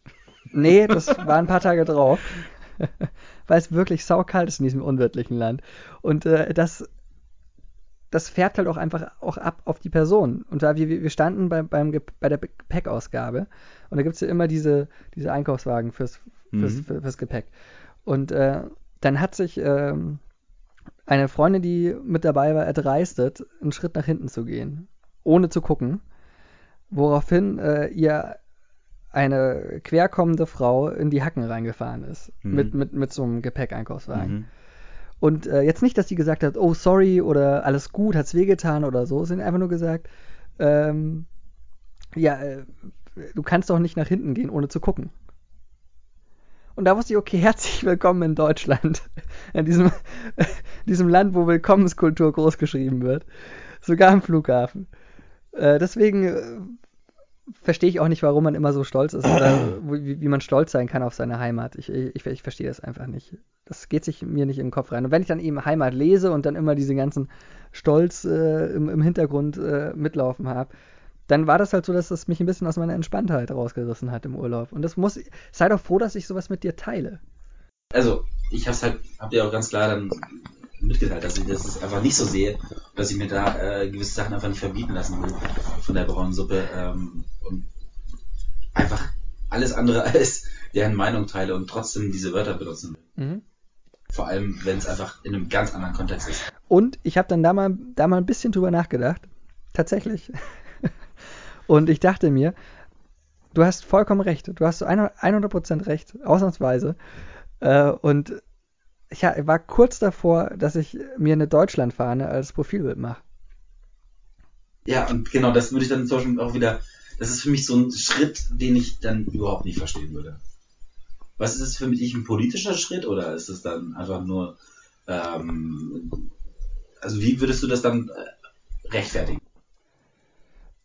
Speaker 2: Nee, das war ein paar Tage drauf. Weil es wirklich saukalt ist in diesem unwirtlichen Land. Und äh, das, das färbt halt auch einfach auch ab auf die Person. Und da wir, wir standen bei, beim, bei der Gepäckausgabe und da gibt es ja immer diese, diese Einkaufswagen fürs, fürs,
Speaker 1: Mhm.
Speaker 2: für- fürs Gepäck. Und äh, dann hat sich ähm, eine Freundin, die mit dabei war, erdreistet, einen Schritt nach hinten zu gehen, ohne zu gucken. Woraufhin äh, ihr eine querkommende Frau in die Hacken reingefahren ist.
Speaker 1: Mhm.
Speaker 2: Mit, mit, mit so einem Gepäckeinkaufswagen.
Speaker 1: Mhm.
Speaker 2: Und äh, jetzt nicht, dass sie gesagt hat, oh sorry oder alles gut, hat's wehgetan oder so, sondern einfach nur gesagt, ähm, ja, äh, du kannst doch nicht nach hinten gehen, ohne zu gucken. Und da wusste ich, okay, herzlich willkommen in Deutschland. In diesem, diesem Land, wo Willkommenskultur großgeschrieben wird. Sogar am Flughafen. Äh, deswegen äh, verstehe ich auch nicht, warum man immer so stolz ist oder wie, wie man stolz sein kann auf seine Heimat. Ich, ich, ich verstehe das einfach nicht. Das geht sich mir nicht in den Kopf rein. Und wenn ich dann eben Heimat lese und dann immer diese ganzen Stolz äh, im, im Hintergrund äh, mitlaufen habe, dann war das halt so, dass das mich ein bisschen aus meiner Entspanntheit rausgerissen hat im Urlaub. Und das muss, sei doch froh, dass ich sowas mit dir teile.
Speaker 1: Also, ich hab's halt, hab dir auch ganz klar dann mitgeteilt, dass ich das einfach nicht so sehe, dass ich mir da äh, gewisse Sachen einfach nicht verbieten lassen will von der braunen Suppe ähm, und einfach alles andere als deren Meinung teile und trotzdem diese Wörter benutzen will. Mhm. Vor allem, wenn es einfach in einem ganz anderen Kontext ist.
Speaker 2: Und ich habe dann da mal, da mal ein bisschen drüber nachgedacht. Tatsächlich. und ich dachte mir, du hast vollkommen recht. Du hast 100% recht, ausnahmsweise. Äh, und ich war kurz davor, dass ich mir eine Deutschlandfahne als Profilbild mache.
Speaker 1: Ja, und genau, das würde ich dann zum Beispiel auch wieder, das ist für mich so ein Schritt, den ich dann überhaupt nicht verstehen würde. Was ist das für mich ein politischer Schritt oder ist es dann einfach nur, ähm, also wie würdest du das dann äh, rechtfertigen?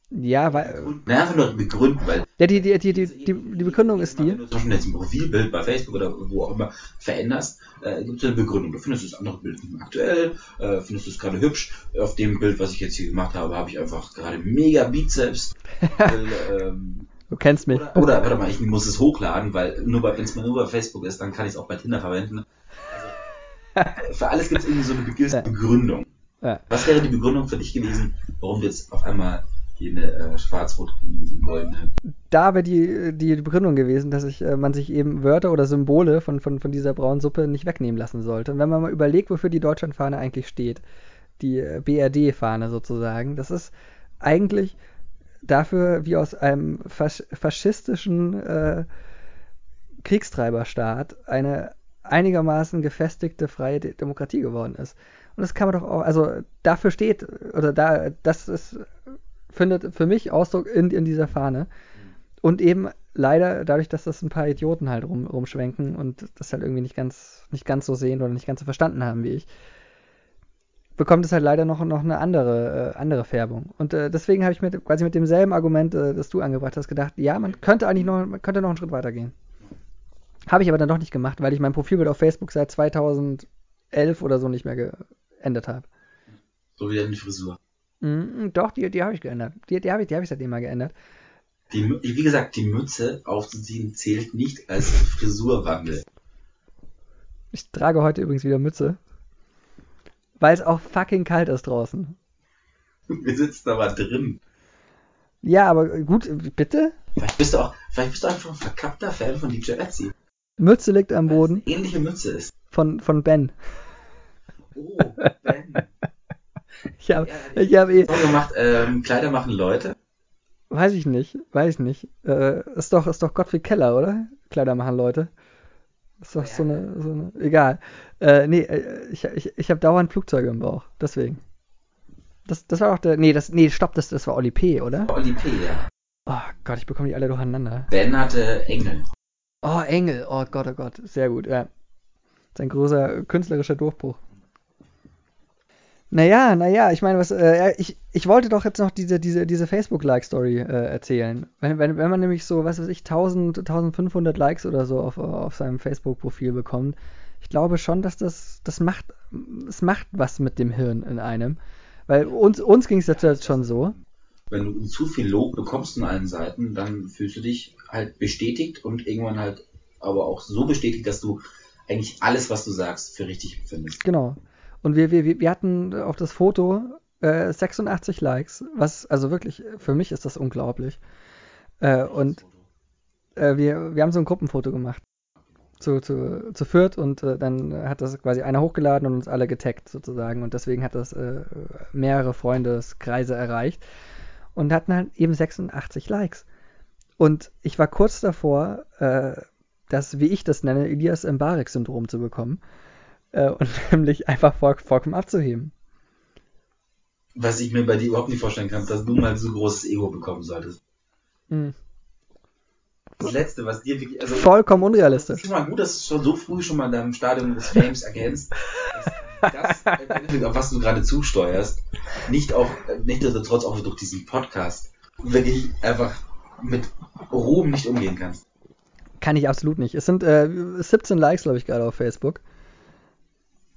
Speaker 2: Ja, weil.
Speaker 1: Na, einfach nur begründen, weil.
Speaker 2: Ja, die, die, die, die, die, die Begründung ist die.
Speaker 1: Wenn du zum Beispiel jetzt ein Profilbild bei Facebook oder wo auch immer veränderst, äh, gibt es eine Begründung. Du findest das andere Bild nicht mehr aktuell, äh, findest es gerade hübsch. Auf dem Bild, was ich jetzt hier gemacht habe, habe ich einfach gerade mega Bizeps. weil,
Speaker 2: ähm, du kennst mich.
Speaker 1: Oder, oder, warte mal, ich muss es hochladen, weil nur wenn es nur bei Facebook ist, dann kann ich es auch bei Tinder verwenden. Also, für alles gibt es irgendwie so eine Begründung. Ja. Was wäre die Begründung für dich gewesen, warum du jetzt auf einmal jene äh, schwarz-rot-goldene.
Speaker 2: Da wäre die, die Begründung gewesen, dass ich, äh, man sich eben Wörter oder Symbole von, von, von dieser braunen Suppe nicht wegnehmen lassen sollte. Und wenn man mal überlegt, wofür die Deutschlandfahne eigentlich steht, die äh, BRD-Fahne sozusagen, das ist eigentlich dafür, wie aus einem fas faschistischen äh, Kriegstreiberstaat eine einigermaßen gefestigte freie De Demokratie geworden ist. Und das kann man doch auch, also dafür steht, oder da, das ist findet für mich Ausdruck in, in dieser Fahne. Und eben leider dadurch, dass das ein paar Idioten halt rum, rumschwenken und das halt irgendwie nicht ganz, nicht ganz so sehen oder nicht ganz so verstanden haben wie ich, bekommt es halt leider noch, noch eine andere, äh, andere Färbung. Und äh, deswegen habe ich mir quasi mit demselben Argument, äh, das du angebracht hast, gedacht, ja, man könnte eigentlich noch, man könnte noch einen Schritt weiter gehen. Habe ich aber dann doch nicht gemacht, weil ich mein Profilbild auf Facebook seit 2011 oder so nicht mehr geändert habe.
Speaker 1: So wie deine Frisur.
Speaker 2: Mm, doch, die, die habe ich geändert. Die, die habe ich, hab ich seitdem mal geändert.
Speaker 1: Die, wie gesagt, die Mütze aufzuziehen zählt nicht als Frisurwandel.
Speaker 2: Ich trage heute übrigens wieder Mütze. Weil es auch fucking kalt ist draußen.
Speaker 1: Wir sitzen aber drin.
Speaker 2: Ja, aber gut, bitte?
Speaker 1: Vielleicht bist du auch, vielleicht bist du einfach ein verkappter Fan von DJ Etsy.
Speaker 2: Mütze liegt am Boden.
Speaker 1: ähnliche Mütze ist.
Speaker 2: Von, von Ben.
Speaker 1: Oh, Ben.
Speaker 2: Ich habe ich hab eh.
Speaker 1: gemacht, ähm, Kleider machen Leute.
Speaker 2: Weiß ich nicht, weiß ich nicht. Äh, ist doch, ist doch Gottfried Keller, oder? Kleider machen Leute. Ist doch ja. so, eine, so eine. Egal. Äh, nee, äh, ich, ich, ich habe dauernd Flugzeuge im Bauch. Deswegen. Das, das war auch der. Nee, das, nee, stopp, das, das war Oli P., oder?
Speaker 1: Oli P., ja.
Speaker 2: Oh Gott, ich bekomme die alle durcheinander.
Speaker 1: Ben hatte Engel.
Speaker 2: Oh, Engel. Oh Gott, oh Gott. Sehr gut, ja. Sein großer künstlerischer Durchbruch. Naja, naja, ich meine, was, äh, ich, ich wollte doch jetzt noch diese, diese, diese Facebook-Like-Story äh, erzählen. Wenn, wenn, wenn man nämlich so, was weiß ich, 1000, 1500 Likes oder so auf, auf seinem Facebook-Profil bekommt, ich glaube schon, dass das, das macht, es macht was mit dem Hirn in einem. Weil uns, uns ging es jetzt schon so.
Speaker 1: Wenn du zu viel Lob bekommst in allen Seiten, dann fühlst du dich halt bestätigt und irgendwann halt aber auch so bestätigt, dass du eigentlich alles, was du sagst, für richtig findest.
Speaker 2: Genau. Und wir, wir, wir hatten auf das Foto äh, 86 Likes, was, also wirklich, für mich ist das unglaublich. Äh, und äh, wir, wir haben so ein Gruppenfoto gemacht. Zu, zu, zu Fürth und äh, dann hat das quasi einer hochgeladen und uns alle getaggt sozusagen und deswegen hat das äh, mehrere Freundeskreise erreicht und hatten halt eben 86 Likes. Und ich war kurz davor, äh, das, wie ich das nenne, Elias Mbarek-Syndrom zu bekommen äh, und nämlich einfach voll, vollkommen abzuheben.
Speaker 1: Was ich mir bei dir überhaupt nicht vorstellen kann, dass du mal so großes Ego bekommen solltest. Mhm. Das letzte, was dir wirklich. Also,
Speaker 2: Vollkommen unrealistisch.
Speaker 1: Es ist schon mal gut, dass du schon so früh schon mal in deinem Stadium des Fames erkennst, dass das, auf was du gerade zusteuerst, nicht auch, nicht trotz auch durch diesen Podcast, wirklich einfach mit Ruhm nicht umgehen kannst.
Speaker 2: Kann ich absolut nicht. Es sind äh, 17 Likes, glaube ich, gerade auf Facebook.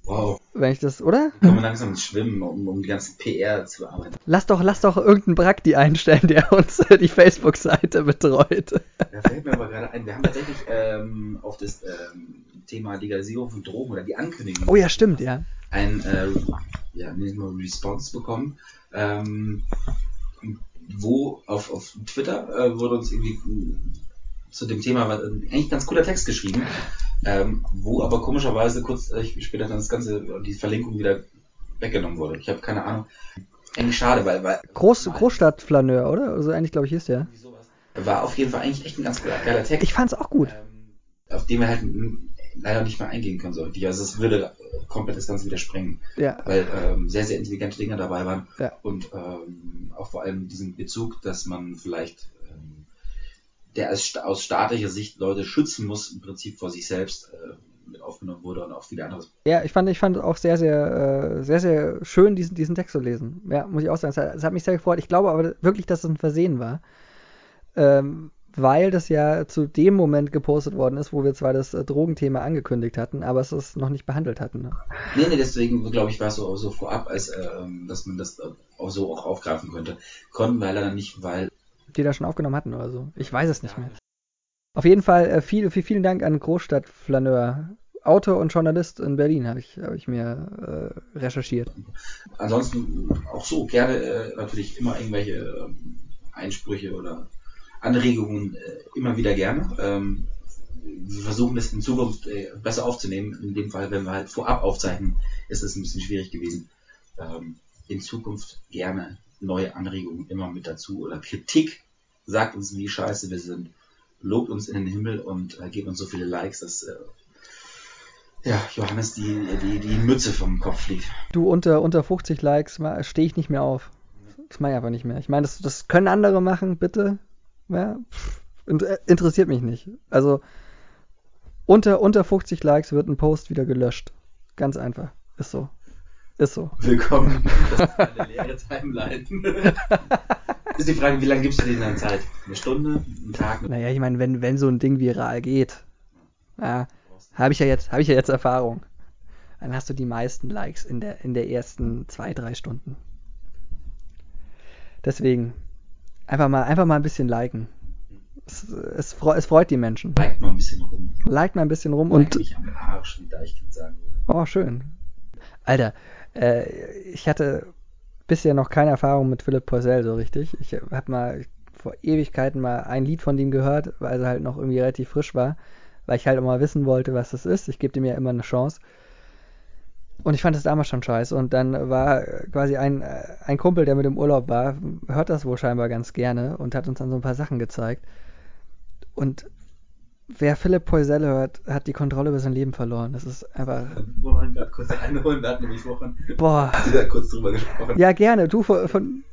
Speaker 1: Wow.
Speaker 2: Wenn ich das, oder?
Speaker 1: Kommen wir langsam ins Schwimmen, um, um die ganzen PR zu bearbeiten.
Speaker 2: Lass doch, lass doch irgendeinen Brakti einstellen, der uns die Facebook-Seite betreut.
Speaker 1: Da fällt mir aber gerade ein, wir haben tatsächlich ähm, auf das ähm, Thema Legalisierung von Drogen oder die Ankündigung
Speaker 2: Oh ja, stimmt, ja.
Speaker 1: ein äh, ja, Response bekommen, ähm, wo auf, auf Twitter äh, wurde uns irgendwie zu dem Thema was, eigentlich ganz cooler Text geschrieben, ähm, wo aber komischerweise kurz äh, später dann das Ganze, die Verlinkung wieder weggenommen wurde. Ich habe keine Ahnung. Eigentlich schade, weil, weil
Speaker 2: Groß, Großstadtflaneur, oder? Also eigentlich, glaube ich, hieß der.
Speaker 1: war auf jeden Fall eigentlich echt ein ganz geiler Text.
Speaker 2: Ich fand's auch gut.
Speaker 1: ähm, auf den wir halt leider nicht mehr eingehen können so richtig. Also es würde komplett das Ganze wieder sprengen,
Speaker 2: Ja.
Speaker 1: weil ähm, sehr, sehr intelligente Dinge dabei waren
Speaker 2: Ja.
Speaker 1: und ähm, auch vor allem diesen Bezug, dass man vielleicht ähm, der aus staatlicher Sicht Leute schützen muss, im Prinzip vor sich selbst äh, mit aufgenommen wurde und auch viele andere.
Speaker 2: Ja, ich fand, ich fand auch sehr, sehr, äh, sehr, sehr schön, diesen, diesen Text zu lesen. Ja, muss ich auch sagen. Es hat, es hat mich sehr gefreut. Ich glaube aber wirklich, dass es ein Versehen war. Ähm, weil das ja zu dem Moment gepostet worden ist, wo wir zwar das äh, Drogenthema angekündigt hatten, aber es es noch nicht behandelt hatten. Ne?
Speaker 1: Nee, nee, deswegen glaube ich, war es so, so vorab, als ähm, dass man das auch so auch aufgreifen könnte. Konnten wir leider nicht, weil
Speaker 2: Die da schon aufgenommen hatten oder so. Ich weiß es nicht mehr. Auf jeden Fall äh, viel, viel, vielen Dank an Großstadtflaneur. Autor und Journalist in Berlin habe ich, hab ich mir äh, recherchiert.
Speaker 1: ansonsten auch so gerne äh, natürlich immer irgendwelche ähm, Einsprüche oder Anregungen äh, immer wieder gerne. Ähm, wir versuchen das in Zukunft äh, besser aufzunehmen. In dem Fall, wenn wir halt vorab aufzeichnen, ist es ein bisschen schwierig gewesen. Ähm, in Zukunft gerne neue Anregungen immer mit dazu oder Kritik. Sagt uns, wie scheiße wir sind. Lobt uns in den Himmel und äh, gebt uns so viele Likes, dass äh, ja, Johannes die, die, die Mütze vom Kopf fliegt.
Speaker 2: Du, unter, unter 50 Likes stehe ich nicht mehr auf. Das mache ich einfach nicht mehr. Ich meine, das, das können andere machen, bitte. Ja, interessiert mich nicht. Also, unter, unter 50 Likes wird ein Post wieder gelöscht. Ganz einfach. Ist so. Ist so.
Speaker 1: Willkommen. Das ist eine leere Timeline. ist die Frage, wie lange gibst du denen dann Zeit? Eine Stunde? Einen Tag?
Speaker 2: Naja, ich meine, wenn, wenn so ein Ding viral geht, ja, habe ich ja jetzt, habe ich ja jetzt Erfahrung. Dann hast du die meisten Likes in der, in der ersten zwei, drei Stunden. Deswegen, einfach mal, einfach mal ein bisschen liken. Es, es, freu- es freut die Menschen.
Speaker 1: Liked mal ein bisschen rum.
Speaker 2: Like mal ein bisschen rum
Speaker 1: Und
Speaker 2: und.
Speaker 1: mich am Arsch, wie Deichkind sagen würde.
Speaker 2: Oh, schön. Alter, äh, ich hatte bisher noch keine Erfahrung mit Philipp Poisel so richtig. Ich habe mal vor Ewigkeiten mal ein Lied von ihm gehört, weil er halt noch irgendwie relativ frisch war, weil ich halt immer wissen wollte, was das ist. Ich gebe dem ja immer eine Chance. Und ich fand es damals schon scheiße. Und dann war quasi ein, äh, ein Kumpel, der mit im Urlaub war, hört das wohl scheinbar ganz gerne und hat uns dann so ein paar Sachen gezeigt. Und wer Philipp Poisel hört, hat die Kontrolle über sein Leben verloren. Das ist einfach.
Speaker 1: Wir wollen gerade kurz einholen, wir hatten nämlich Wochen
Speaker 2: Boah.
Speaker 1: wieder kurz drüber gesprochen.
Speaker 2: Ja, gerne. Du von, von,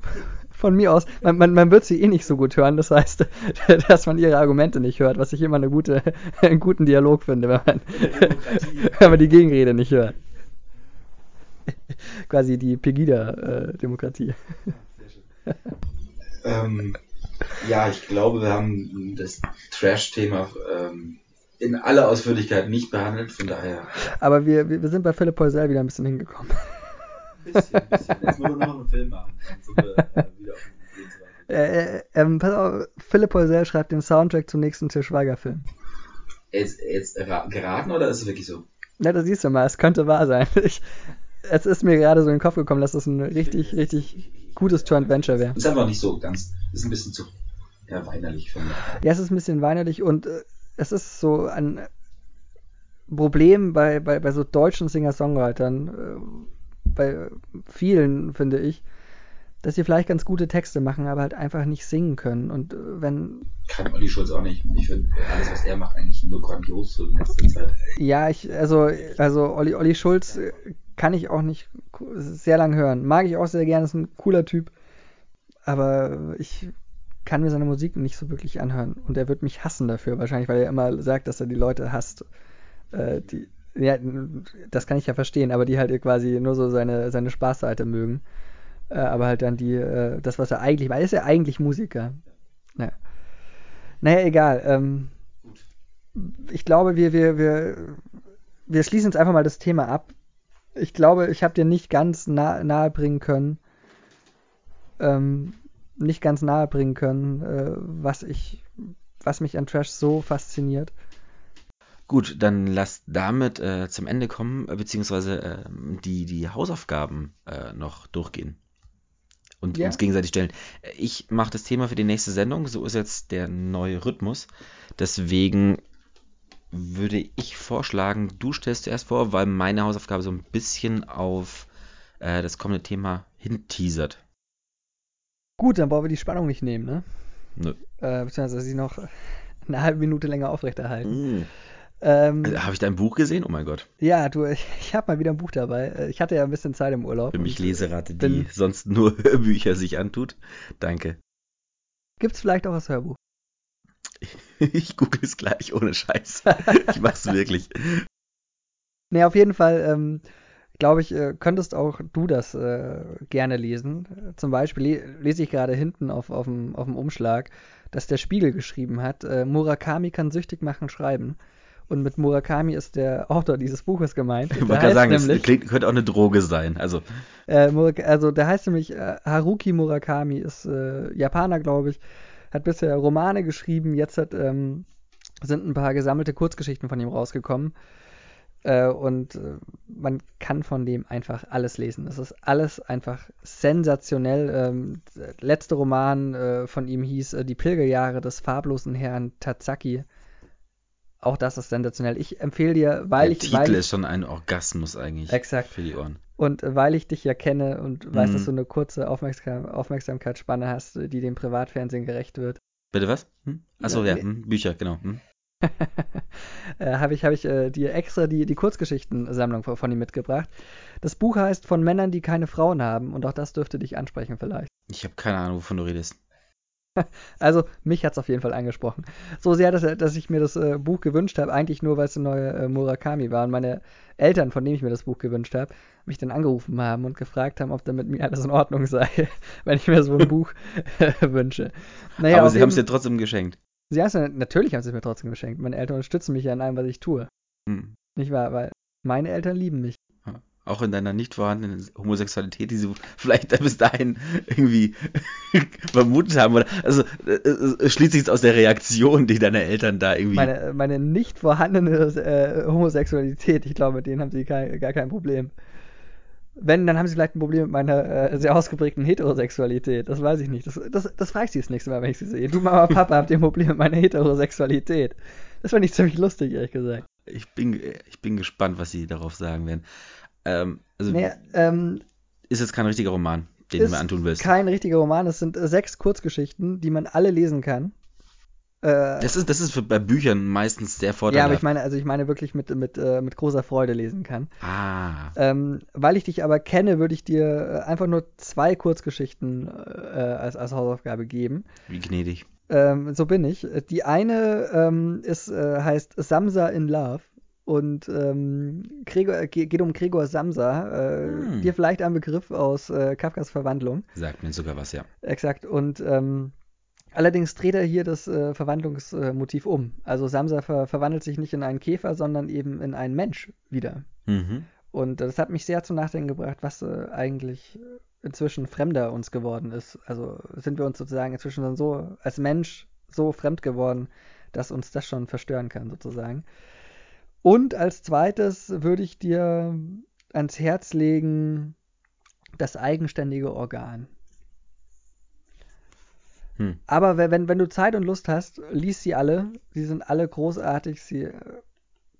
Speaker 2: von mir aus. Man, man, man wird sie eh nicht so gut hören. Das heißt, dass man ihre Argumente nicht hört, was ich immer eine gute, einen guten Dialog finde, wenn man, wenn man die Gegenrede nicht hört. Quasi die Pegida-Demokratie.
Speaker 1: Sehr schön. ähm, ja, ich glaube, wir haben das Trash-Thema ähm, in aller Ausführlichkeit nicht behandelt, von daher
Speaker 2: Aber wir, wir wir sind bei Philipp Poisel wieder ein bisschen hingekommen.
Speaker 1: ein bisschen, ein bisschen. Jetzt müssen wir noch einen Film machen, dann sind wir äh, wieder auf dem.
Speaker 2: Äh, äh, ähm, pass auf, Philipp Poisel schreibt den Soundtrack zum nächsten Til Schweiger-Film.
Speaker 1: Jetzt, jetzt geraten oder ist es wirklich so?
Speaker 2: Na, das siehst du mal, es könnte wahr sein. Ich, es ist mir gerade so in den Kopf gekommen, dass das ein richtig, richtig gutes Joint Venture wäre.
Speaker 1: Ist einfach nicht so ganz, ist ein bisschen zu ja, weinerlich von mir.
Speaker 2: Ja, es ist ein bisschen weinerlich und äh, es ist so ein Problem bei, bei, bei so deutschen Singer-Songwritern, äh, bei vielen, finde ich, dass sie vielleicht ganz gute Texte machen, aber halt einfach nicht singen können. Und äh, wenn,
Speaker 1: Kann Olli Schulz auch nicht. Ich finde alles, was er macht, eigentlich nur grandios in letzter Zeit.
Speaker 2: ja, ich, also, also Olli, Olli Schulz äh, kann ich auch nicht sehr lang hören. Mag ich auch sehr gerne, ist ein cooler Typ. Aber ich kann mir seine Musik nicht so wirklich anhören. Und er wird mich hassen dafür, wahrscheinlich, weil er immer sagt, dass er die Leute hasst. Äh, die, ja, das kann ich ja verstehen, aber die halt quasi nur so seine, seine Spaßseite mögen. Äh, aber halt dann die, äh, das, was er eigentlich, weil er ist ja eigentlich Musiker. Ja. Naja, egal. Ähm, ich glaube, wir, wir, wir, wir schließen jetzt einfach mal das Thema ab. Ich glaube, ich habe dir nicht ganz nah, nahe bringen können, ähm, nicht ganz nahe bringen können, äh, was ich, was mich an Trash so fasziniert.
Speaker 1: Gut, dann lass damit äh, zum Ende kommen, beziehungsweise äh, die, die Hausaufgaben äh, noch durchgehen und
Speaker 2: Ja.
Speaker 1: uns gegenseitig stellen. Ich mache das Thema für die nächste Sendung, so ist jetzt der neue Rhythmus. Deswegen würde ich vorschlagen, du stellst zuerst vor, weil meine Hausaufgabe so ein bisschen auf äh, das kommende Thema hinteasert.
Speaker 2: Gut, dann wollen wir die Spannung nicht nehmen, ne?
Speaker 1: Nö.
Speaker 2: Äh, beziehungsweise sie noch eine halbe Minute länger aufrechterhalten.
Speaker 1: Mm.
Speaker 2: Ähm,
Speaker 1: Also, Habe ich dein Buch gesehen? Oh mein Gott.
Speaker 2: ja, du, ich, ich habe mal wieder ein Buch dabei. Äh, Ich hatte ja ein bisschen Zeit im Urlaub.
Speaker 1: Für mich Leserate, die
Speaker 2: bin-
Speaker 1: sonst nur Hörbücher sich antut. Danke.
Speaker 2: Gibt's vielleicht auch das Hörbuch?
Speaker 1: Ich google es gleich ohne Scheiß. Ich mach's wirklich.
Speaker 2: Nee, auf jeden Fall, ähm, glaube ich, äh, könntest auch du das äh, gerne lesen. Zum Beispiel le lese ich gerade hinten auf, auf, dem, auf dem Umschlag, dass der Spiegel geschrieben hat, äh, Murakami kann süchtig machen, schreiben. Und mit Murakami ist der Autor dieses Buches gemeint.
Speaker 1: Ich wollte gerade sagen, es
Speaker 2: nämlich,
Speaker 1: klingt, könnte auch eine Droge sein. Also,
Speaker 2: äh, also der heißt nämlich äh, Haruki Murakami, ist äh, Japaner, glaube ich, hat bisher Romane geschrieben, jetzt hat, ähm, sind ein paar gesammelte Kurzgeschichten von ihm rausgekommen. Äh, und äh, man kann von dem einfach alles lesen. Das ist alles einfach sensationell. Ähm, der letzte Roman äh, von ihm hieß äh, Die Pilgerjahre des farblosen Herrn Tatsaki. Auch das ist sensationell. Ich empfehle dir, weil
Speaker 1: der
Speaker 2: ich,
Speaker 1: Titel
Speaker 2: weil ich,
Speaker 1: ist schon ein Orgasmus eigentlich
Speaker 2: Exakt.
Speaker 1: für die Ohren.
Speaker 2: und weil ich dich ja kenne und weiß,
Speaker 1: Mhm.
Speaker 2: dass du eine kurze Aufmerksam Aufmerksamkeitsspanne hast, die dem Privatfernsehen gerecht wird,
Speaker 1: Bitte was? Hm? Achso,
Speaker 2: Ja,
Speaker 1: ja, hm, Bücher, genau. Hm?
Speaker 2: äh, habe ich, hab ich äh, dir extra die, die Kurzgeschichtensammlung von, von ihm mitgebracht. Das Buch heißt Von Männern, die keine Frauen haben und auch das dürfte dich ansprechen vielleicht.
Speaker 1: Ich habe keine Ahnung, wovon du redest.
Speaker 2: Also mich hat es auf jeden Fall angesprochen. So sehr, dass, dass ich mir das äh, Buch gewünscht habe, eigentlich nur, weil es eine neue äh, Murakami war. Und meine Eltern, von denen ich mir das Buch gewünscht habe, mich dann angerufen haben und gefragt haben, ob da mit mir alles in Ordnung sei, wenn ich mir so ein Buch äh, wünsche. Naja,
Speaker 1: Aber sie haben es dir trotzdem geschenkt.
Speaker 2: Sie haben es natürlich haben sie es mir trotzdem geschenkt. Meine Eltern unterstützen mich ja in allem, was ich tue.
Speaker 1: Hm.
Speaker 2: Nicht wahr? Weil meine Eltern lieben mich.
Speaker 1: Auch in deiner nicht vorhandenen Homosexualität, die sie vielleicht bis dahin irgendwie vermutet haben. Oder, also äh, äh, schließt sich aus der Reaktion, die deine Eltern da irgendwie.
Speaker 2: Meine, meine nicht vorhandene äh, Homosexualität, ich glaube, mit denen haben sie kein, gar kein Problem. Wenn, dann haben sie vielleicht ein Problem mit meiner äh, sehr ausgeprägten Heterosexualität. Das weiß ich nicht. Das, das, das frage ich sie das nächste Mal, wenn ich sie sehe. Du, Mama, Papa, habt ihr ein Problem mit meiner Heterosexualität? Das fand ich ziemlich lustig, ehrlich gesagt.
Speaker 1: ich, bin, ich bin gespannt, was sie darauf sagen werden. Ähm, also
Speaker 2: Naja, ähm,
Speaker 1: ist jetzt kein richtiger Roman, den du mir antun willst.
Speaker 2: kein richtiger Roman. Es sind äh, sechs Kurzgeschichten, die man alle lesen kann. Äh,
Speaker 1: Das ist, das ist für, bei Büchern meistens sehr
Speaker 2: ja,
Speaker 1: vorteilhaft.
Speaker 2: aber ich meine, also ich meine wirklich mit, mit, äh, mit großer Freude lesen kann.
Speaker 1: Ah,
Speaker 2: Ähm, weil ich dich aber kenne, würde ich dir äh, einfach nur zwei Kurzgeschichten äh, als, als Hausaufgabe geben.
Speaker 1: wie gnädig.
Speaker 2: Ähm, so bin ich. Die eine ähm, ist, äh, heißt Samsa in Love und ähm, Gregor, äh, ge- geht um Gregor Samsa. Äh,
Speaker 1: Hm.
Speaker 2: Dir vielleicht ein Begriff aus äh, Kafkas Verwandlung.
Speaker 1: Sagt mir sogar was, ja.
Speaker 2: Exakt. Und ähm, allerdings dreht er hier das äh, Verwandlungsmotiv um. Also Samsa ver verwandelt sich nicht in einen Käfer, sondern eben in einen Mensch wieder.
Speaker 1: Mhm.
Speaker 2: Und das hat mich sehr zum Nachdenken gebracht, was äh, eigentlich inzwischen fremder uns geworden ist. Also sind wir uns sozusagen inzwischen dann so als Mensch so fremd geworden, dass uns das schon verstören kann, sozusagen. Und als zweites würde ich dir ans Herz legen das eigenständige Organ.
Speaker 1: Hm.
Speaker 2: Aber we- wenn, wenn du Zeit und Lust hast, lies sie alle. Sie sind alle großartig. Sie äh,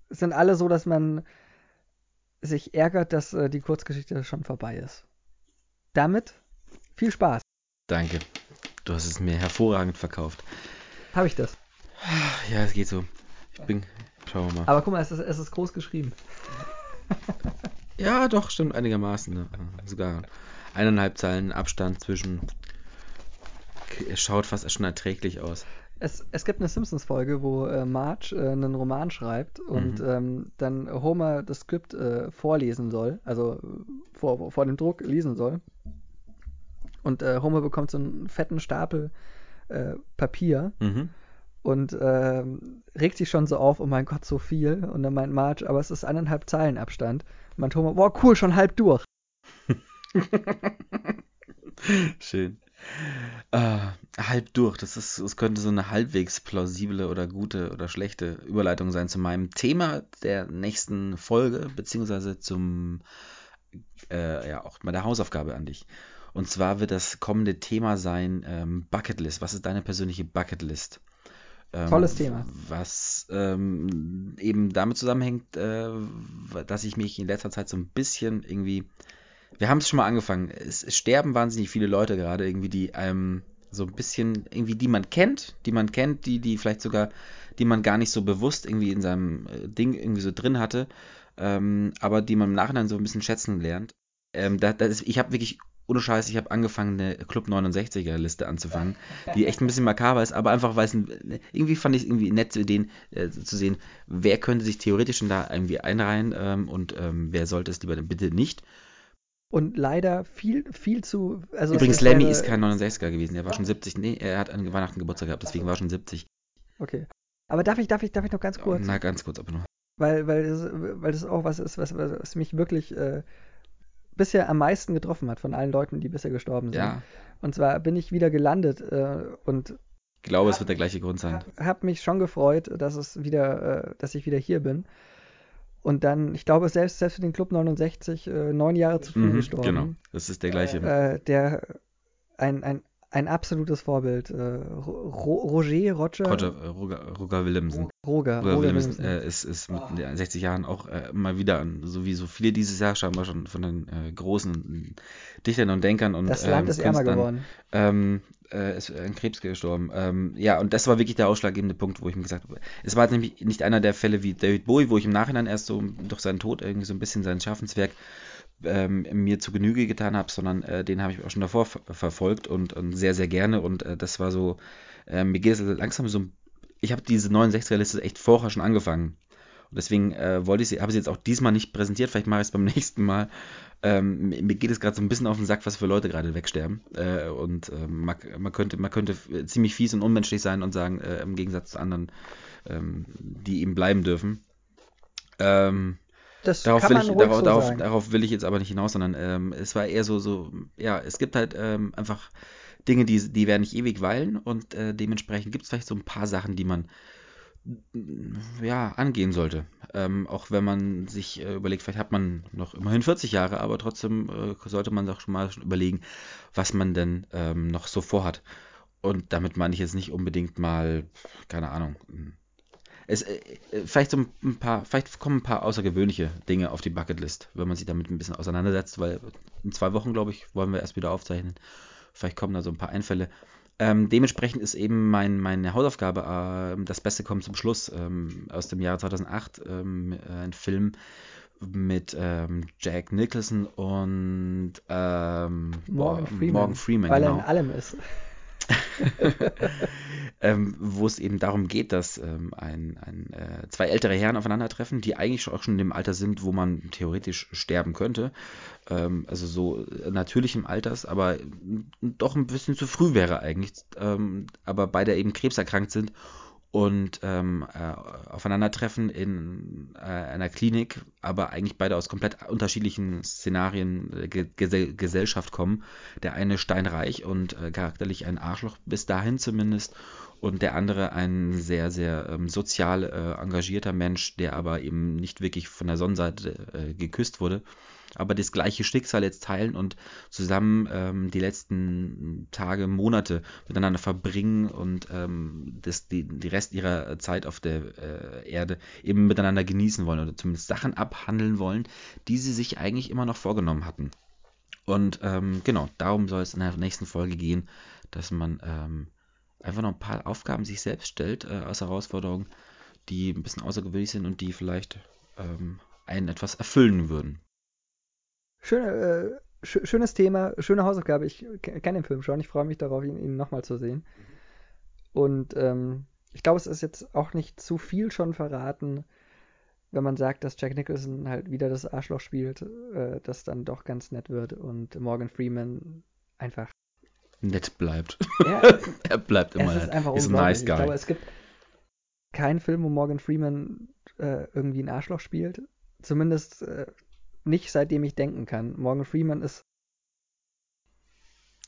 Speaker 2: sind alle so, dass man sich ärgert, dass äh, die Kurzgeschichte schon vorbei ist. Damit viel Spaß.
Speaker 1: Danke. Du hast es mir hervorragend verkauft.
Speaker 2: Habe ich das.
Speaker 1: Ja, es geht so. Ich bin. Schauen wir mal.
Speaker 2: Aber guck mal, es ist, es ist groß geschrieben.
Speaker 1: Ja, doch, stimmt einigermaßen. Ne? Sogar eineinhalb Zeilen Abstand zwischen. Es schaut fast schon erträglich aus.
Speaker 2: Es, es gibt eine Simpsons-Folge, wo äh, Marge äh, einen Roman schreibt und
Speaker 1: Mhm.
Speaker 2: ähm, dann Homer das Skript äh, vorlesen soll, also äh, vor, vor dem Druck lesen soll. Und äh, Homer bekommt so einen fetten Stapel äh, Papier
Speaker 1: Mhm.
Speaker 2: und ähm, regt sich schon so auf, oh mein Gott, so viel. Und dann meint Marge, aber es ist eineinhalb Zeilen Abstand. Und mein Thomas, boah, cool, schon halb durch.
Speaker 1: Schön. Äh, halb durch, das ist, das könnte so eine halbwegs plausible oder gute oder schlechte Überleitung sein zu meinem Thema der nächsten Folge, beziehungsweise zum, äh, ja, auch mal der Hausaufgabe an dich. Und zwar wird das kommende Thema sein ähm, Bucketlist. Was ist deine persönliche Bucketlist?
Speaker 2: Ähm, Tolles Thema.
Speaker 1: Was ähm, eben damit zusammenhängt, äh, dass ich mich in letzter Zeit so ein bisschen irgendwie wir haben es schon mal angefangen. Es, es, sterben wahnsinnig viele Leute gerade irgendwie, die ähm, so ein bisschen irgendwie, die man kennt, die man kennt, die, die vielleicht sogar, die man gar nicht so bewusst irgendwie in seinem äh, Ding irgendwie so drin hatte, ähm, aber die man im Nachhinein so ein bisschen schätzen lernt. Ähm, da, das, ich habe wirklich ohne Scheiß, ich habe angefangen, eine Club 69er Liste anzufangen, die echt ein bisschen makaber ist, aber einfach, weil es irgendwie fand ich es irgendwie nett den, äh, zu sehen, wer könnte sich theoretisch da irgendwie einreihen ähm, und ähm, wer sollte es lieber bitte nicht.
Speaker 2: Und leider viel, viel zu.
Speaker 1: Also Übrigens, Lemmy ist kein 69er gewesen, er war schon 70. Nee, er hat an Weihnachten Geburtstag gehabt, deswegen war er schon 70.
Speaker 2: Okay. Aber darf ich, darf ich, darf ich noch ganz kurz?
Speaker 1: Na, ganz kurz, aber nur.
Speaker 2: Weil, weil, das, weil das auch was ist, was, was mich wirklich äh, bisher am meisten getroffen hat von allen Leuten, die bisher gestorben sind. Ja. Und zwar bin ich wieder gelandet äh, und.
Speaker 1: Ich glaube, es wird der gleiche Grund sein.
Speaker 2: Hab mich schon gefreut, dass es wieder, äh, dass ich wieder hier bin. Und dann, ich glaube, selbst, selbst für den Club 69 äh, neun Jahre zu früh mhm, gestorben. Genau,
Speaker 1: das ist der gleiche.
Speaker 2: Äh, der ein, ein, ein absolutes Vorbild. Äh, Roger, Roger,
Speaker 1: Roger, äh, Roger, Roger Willemsen.
Speaker 2: Roger,
Speaker 1: Roger, Roger Willemsen äh, ist, ist mit 60 Jahren auch äh, mal wieder, so wie so viele dieses Jahr scheinbar schon von den äh, großen Dichtern und Denkern und
Speaker 2: Das Land ähm, ist ärmer geworden.
Speaker 1: Ähm, äh, ist an Krebs gestorben. Ähm, ja, und das war wirklich der ausschlaggebende Punkt, wo ich mir gesagt habe, es war nämlich nicht einer der Fälle wie David Bowie, wo ich im Nachhinein erst so durch seinen Tod irgendwie so ein bisschen sein Schaffenswerk ähm, mir zu Genüge getan habe, sondern äh, den habe ich auch schon davor verfolgt und, und, sehr, sehr gerne. Und äh, das war so, äh, mir geht es langsam so, ich habe diese 69er-Liste echt vorher schon angefangen. Und deswegen äh, wollte ich sie, habe sie jetzt auch diesmal nicht präsentiert, vielleicht mache ich es beim nächsten Mal. Ähm, mir geht es gerade so ein bisschen auf den Sack, was für Leute gerade wegsterben. Äh, und äh, man, man, könnte, man könnte ziemlich fies und unmenschlich sein und sagen, im Gegensatz zu anderen, ähm, die eben bleiben dürfen. Ähm, das darauf, will ich, darauf, so darauf, darauf, will ich jetzt aber nicht hinaus, sondern ähm, es war eher so, so, ja, es gibt halt ähm, einfach Dinge, die, die werden nicht ewig weilen und äh, dementsprechend gibt es vielleicht so ein paar Sachen, die man ja, angehen sollte. Ähm, auch wenn man sich äh, überlegt, vielleicht hat man noch immerhin 40 Jahre, aber trotzdem äh, sollte man sich schon mal überlegen, was man denn ähm, noch so vorhat. Und damit meine ich jetzt nicht unbedingt mal, keine Ahnung, es, äh, äh, vielleicht so ein paar, vielleicht kommen ein paar außergewöhnliche Dinge auf die Bucketlist, wenn man sich damit ein bisschen auseinandersetzt, weil in zwei Wochen, glaube ich, wollen wir erst wieder aufzeichnen. Vielleicht kommen da so ein paar Einfälle. Ähm, dementsprechend ist eben mein, meine Hausaufgabe, äh, das Beste kommt zum Schluss, ähm, aus dem Jahr 2008, ähm, äh, ein Film mit ähm, Jack Nicholson und ähm,
Speaker 2: Morgan, Freeman,
Speaker 1: Morgan Freeman.
Speaker 2: Weil genau. er in allem ist.
Speaker 1: ähm, wo es eben darum geht, dass ähm, ein, ein, äh, zwei ältere Herren aufeinandertreffen, die eigentlich auch schon in dem Alter sind, wo man theoretisch sterben könnte. Ähm, also so natürlichem Alters, aber doch ein bisschen zu früh wäre eigentlich. Ähm, aber beide eben krebserkrankt sind und ähm, äh, aufeinandertreffen in äh, einer Klinik, aber eigentlich beide aus komplett unterschiedlichen Szenarien Ge Gesellschaft kommen. Der eine steinreich und äh, charakterlich ein Arschloch, bis dahin zumindest, und der andere ein sehr, sehr ähm, sozial äh, engagierter Mensch, der aber eben nicht wirklich von der Sonnenseite äh, geküsst wurde aber das gleiche Schicksal jetzt teilen und zusammen ähm, die letzten Tage, Monate miteinander verbringen und ähm, das, die, die Rest ihrer Zeit auf der äh, Erde eben miteinander genießen wollen oder zumindest Sachen abhandeln wollen, die sie sich eigentlich immer noch vorgenommen hatten. Und ähm, genau, darum soll es in der nächsten Folge gehen, dass man ähm, einfach noch ein paar Aufgaben sich selbst stellt äh, als Herausforderung, die ein bisschen außergewöhnlich sind und die vielleicht ähm, einen etwas erfüllen würden.
Speaker 2: Schön, äh, sch schönes Thema, schöne Hausaufgabe. Ich kenne den Film schon. Ich freue mich darauf, ihn, ihn nochmal zu sehen. Und ähm, ich glaube, es ist jetzt auch nicht zu viel schon verraten, wenn man sagt, dass Jack Nicholson halt wieder das Arschloch spielt, äh, das dann doch ganz nett wird und Morgan Freeman einfach
Speaker 1: nett bleibt.
Speaker 2: Ja,
Speaker 1: er bleibt immer
Speaker 2: es ist einfach ist ein nice guy. Ich glaube, es gibt, kein Film, wo Morgan Freeman äh, irgendwie ein Arschloch spielt. Zumindest äh, nicht seitdem ich denken kann. Morgan Freeman ist.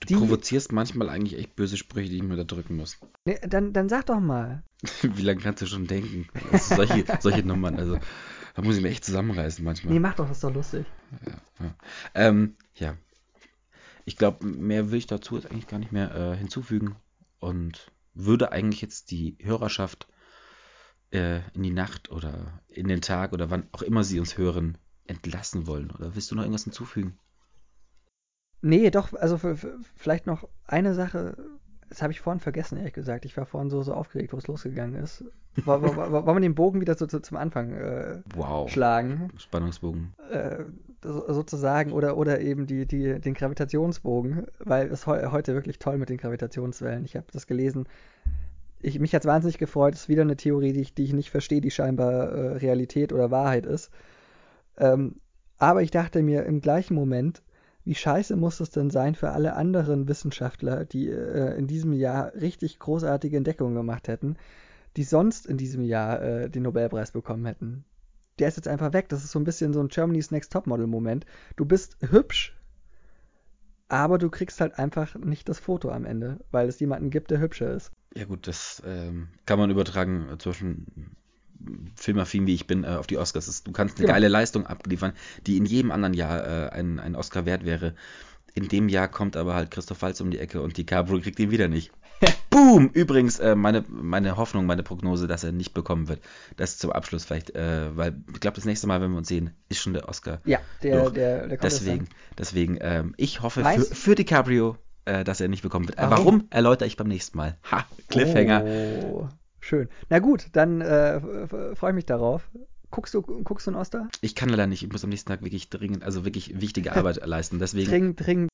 Speaker 1: Du provozierst manchmal eigentlich echt böse Sprüche, die ich mir da drücken muss.
Speaker 2: Nee, dann, dann sag doch mal.
Speaker 1: Wie lange kannst du schon denken? Also solche, solche Nummern, also da muss ich mich echt zusammenreißen manchmal.
Speaker 2: Nee, mach doch, das ist doch lustig.
Speaker 1: Ja, ja. Ähm, ja. Ich glaube, mehr will ich dazu jetzt eigentlich gar nicht mehr äh, hinzufügen und würde eigentlich jetzt die Hörerschaft äh, in die Nacht oder in den Tag oder wann auch immer sie uns hören, entlassen wollen. Oder willst du noch irgendwas hinzufügen?
Speaker 2: Nee, doch, also vielleicht noch eine Sache, das habe ich vorhin vergessen, ehrlich gesagt. Ich war vorhin so, so aufgeregt, wo es losgegangen ist. Wollen wir den Bogen wieder so, so zum Anfang äh,
Speaker 1: wow.
Speaker 2: schlagen?
Speaker 1: Spannungsbogen.
Speaker 2: Äh, sozusagen, oder, oder eben die, die, den Gravitationsbogen, weil es he heute wirklich toll mit den Gravitationswellen. Ich habe das gelesen. Ich, mich hat es wahnsinnig gefreut. Es ist wieder eine Theorie, die ich, die ich nicht verstehe, die scheinbar äh, Realität oder Wahrheit ist. Ähm, aber ich dachte mir im gleichen Moment, wie scheiße muss es denn sein für alle anderen Wissenschaftler, die äh, in diesem Jahr richtig großartige Entdeckungen gemacht hätten, die sonst in diesem Jahr äh, den Nobelpreis bekommen hätten. Der ist jetzt einfach weg. Das ist so ein bisschen so ein Germany's Next Topmodel-Moment. Du bist hübsch, aber du kriegst halt einfach nicht das Foto am Ende, weil es jemanden gibt, der hübscher ist.
Speaker 1: Ja gut, das ähm, kann man übertragen zwischen filmaffin wie ich bin, äh, auf die Oscars. Du kannst eine genau. geile Leistung abliefern, die in jedem anderen Jahr äh, ein, ein Oscar wert wäre. In dem Jahr kommt aber halt Christoph Waltz um die Ecke und DiCaprio kriegt ihn wieder nicht. Boom! Übrigens, äh, meine, meine Hoffnung, meine Prognose, dass er nicht bekommen wird. Das zum Abschluss vielleicht, äh, weil ich glaube, das nächste Mal, wenn wir uns sehen, ist schon der Oscar.
Speaker 2: Ja, der, der, der
Speaker 1: kommt Deswegen, deswegen ähm, ich hoffe für, für DiCaprio, äh, dass er nicht bekommen wird. Warum? Warum? erläutere ich beim nächsten Mal. Ha, Cliffhanger.
Speaker 2: Oh. Schön. Na gut, dann äh, freue ich mich darauf. Guckst du, guckst du einen Oscar?
Speaker 1: Ich kann leider nicht. Ich muss am nächsten Tag wirklich dringend, also wirklich wichtige Arbeit leisten. Deswegen.
Speaker 2: Dringend, dringend.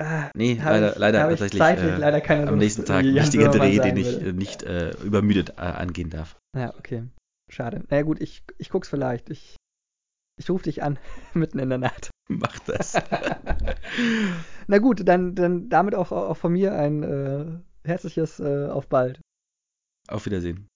Speaker 1: Ah, nee, leider, ich, leider tatsächlich
Speaker 2: äh, leider keine
Speaker 1: am nächsten Tag wichtige Dreh, den ich würde. nicht äh, übermüdet äh, angehen darf.
Speaker 2: Ja, okay. Schade. Na naja, gut, ich, ich guck's vielleicht. Ich, ich rufe dich an, mitten in der Nacht.
Speaker 1: Mach das.
Speaker 2: Na gut, dann, dann damit auch, auch von mir ein äh, herzliches äh, Auf bald.
Speaker 1: Auf Wiedersehen.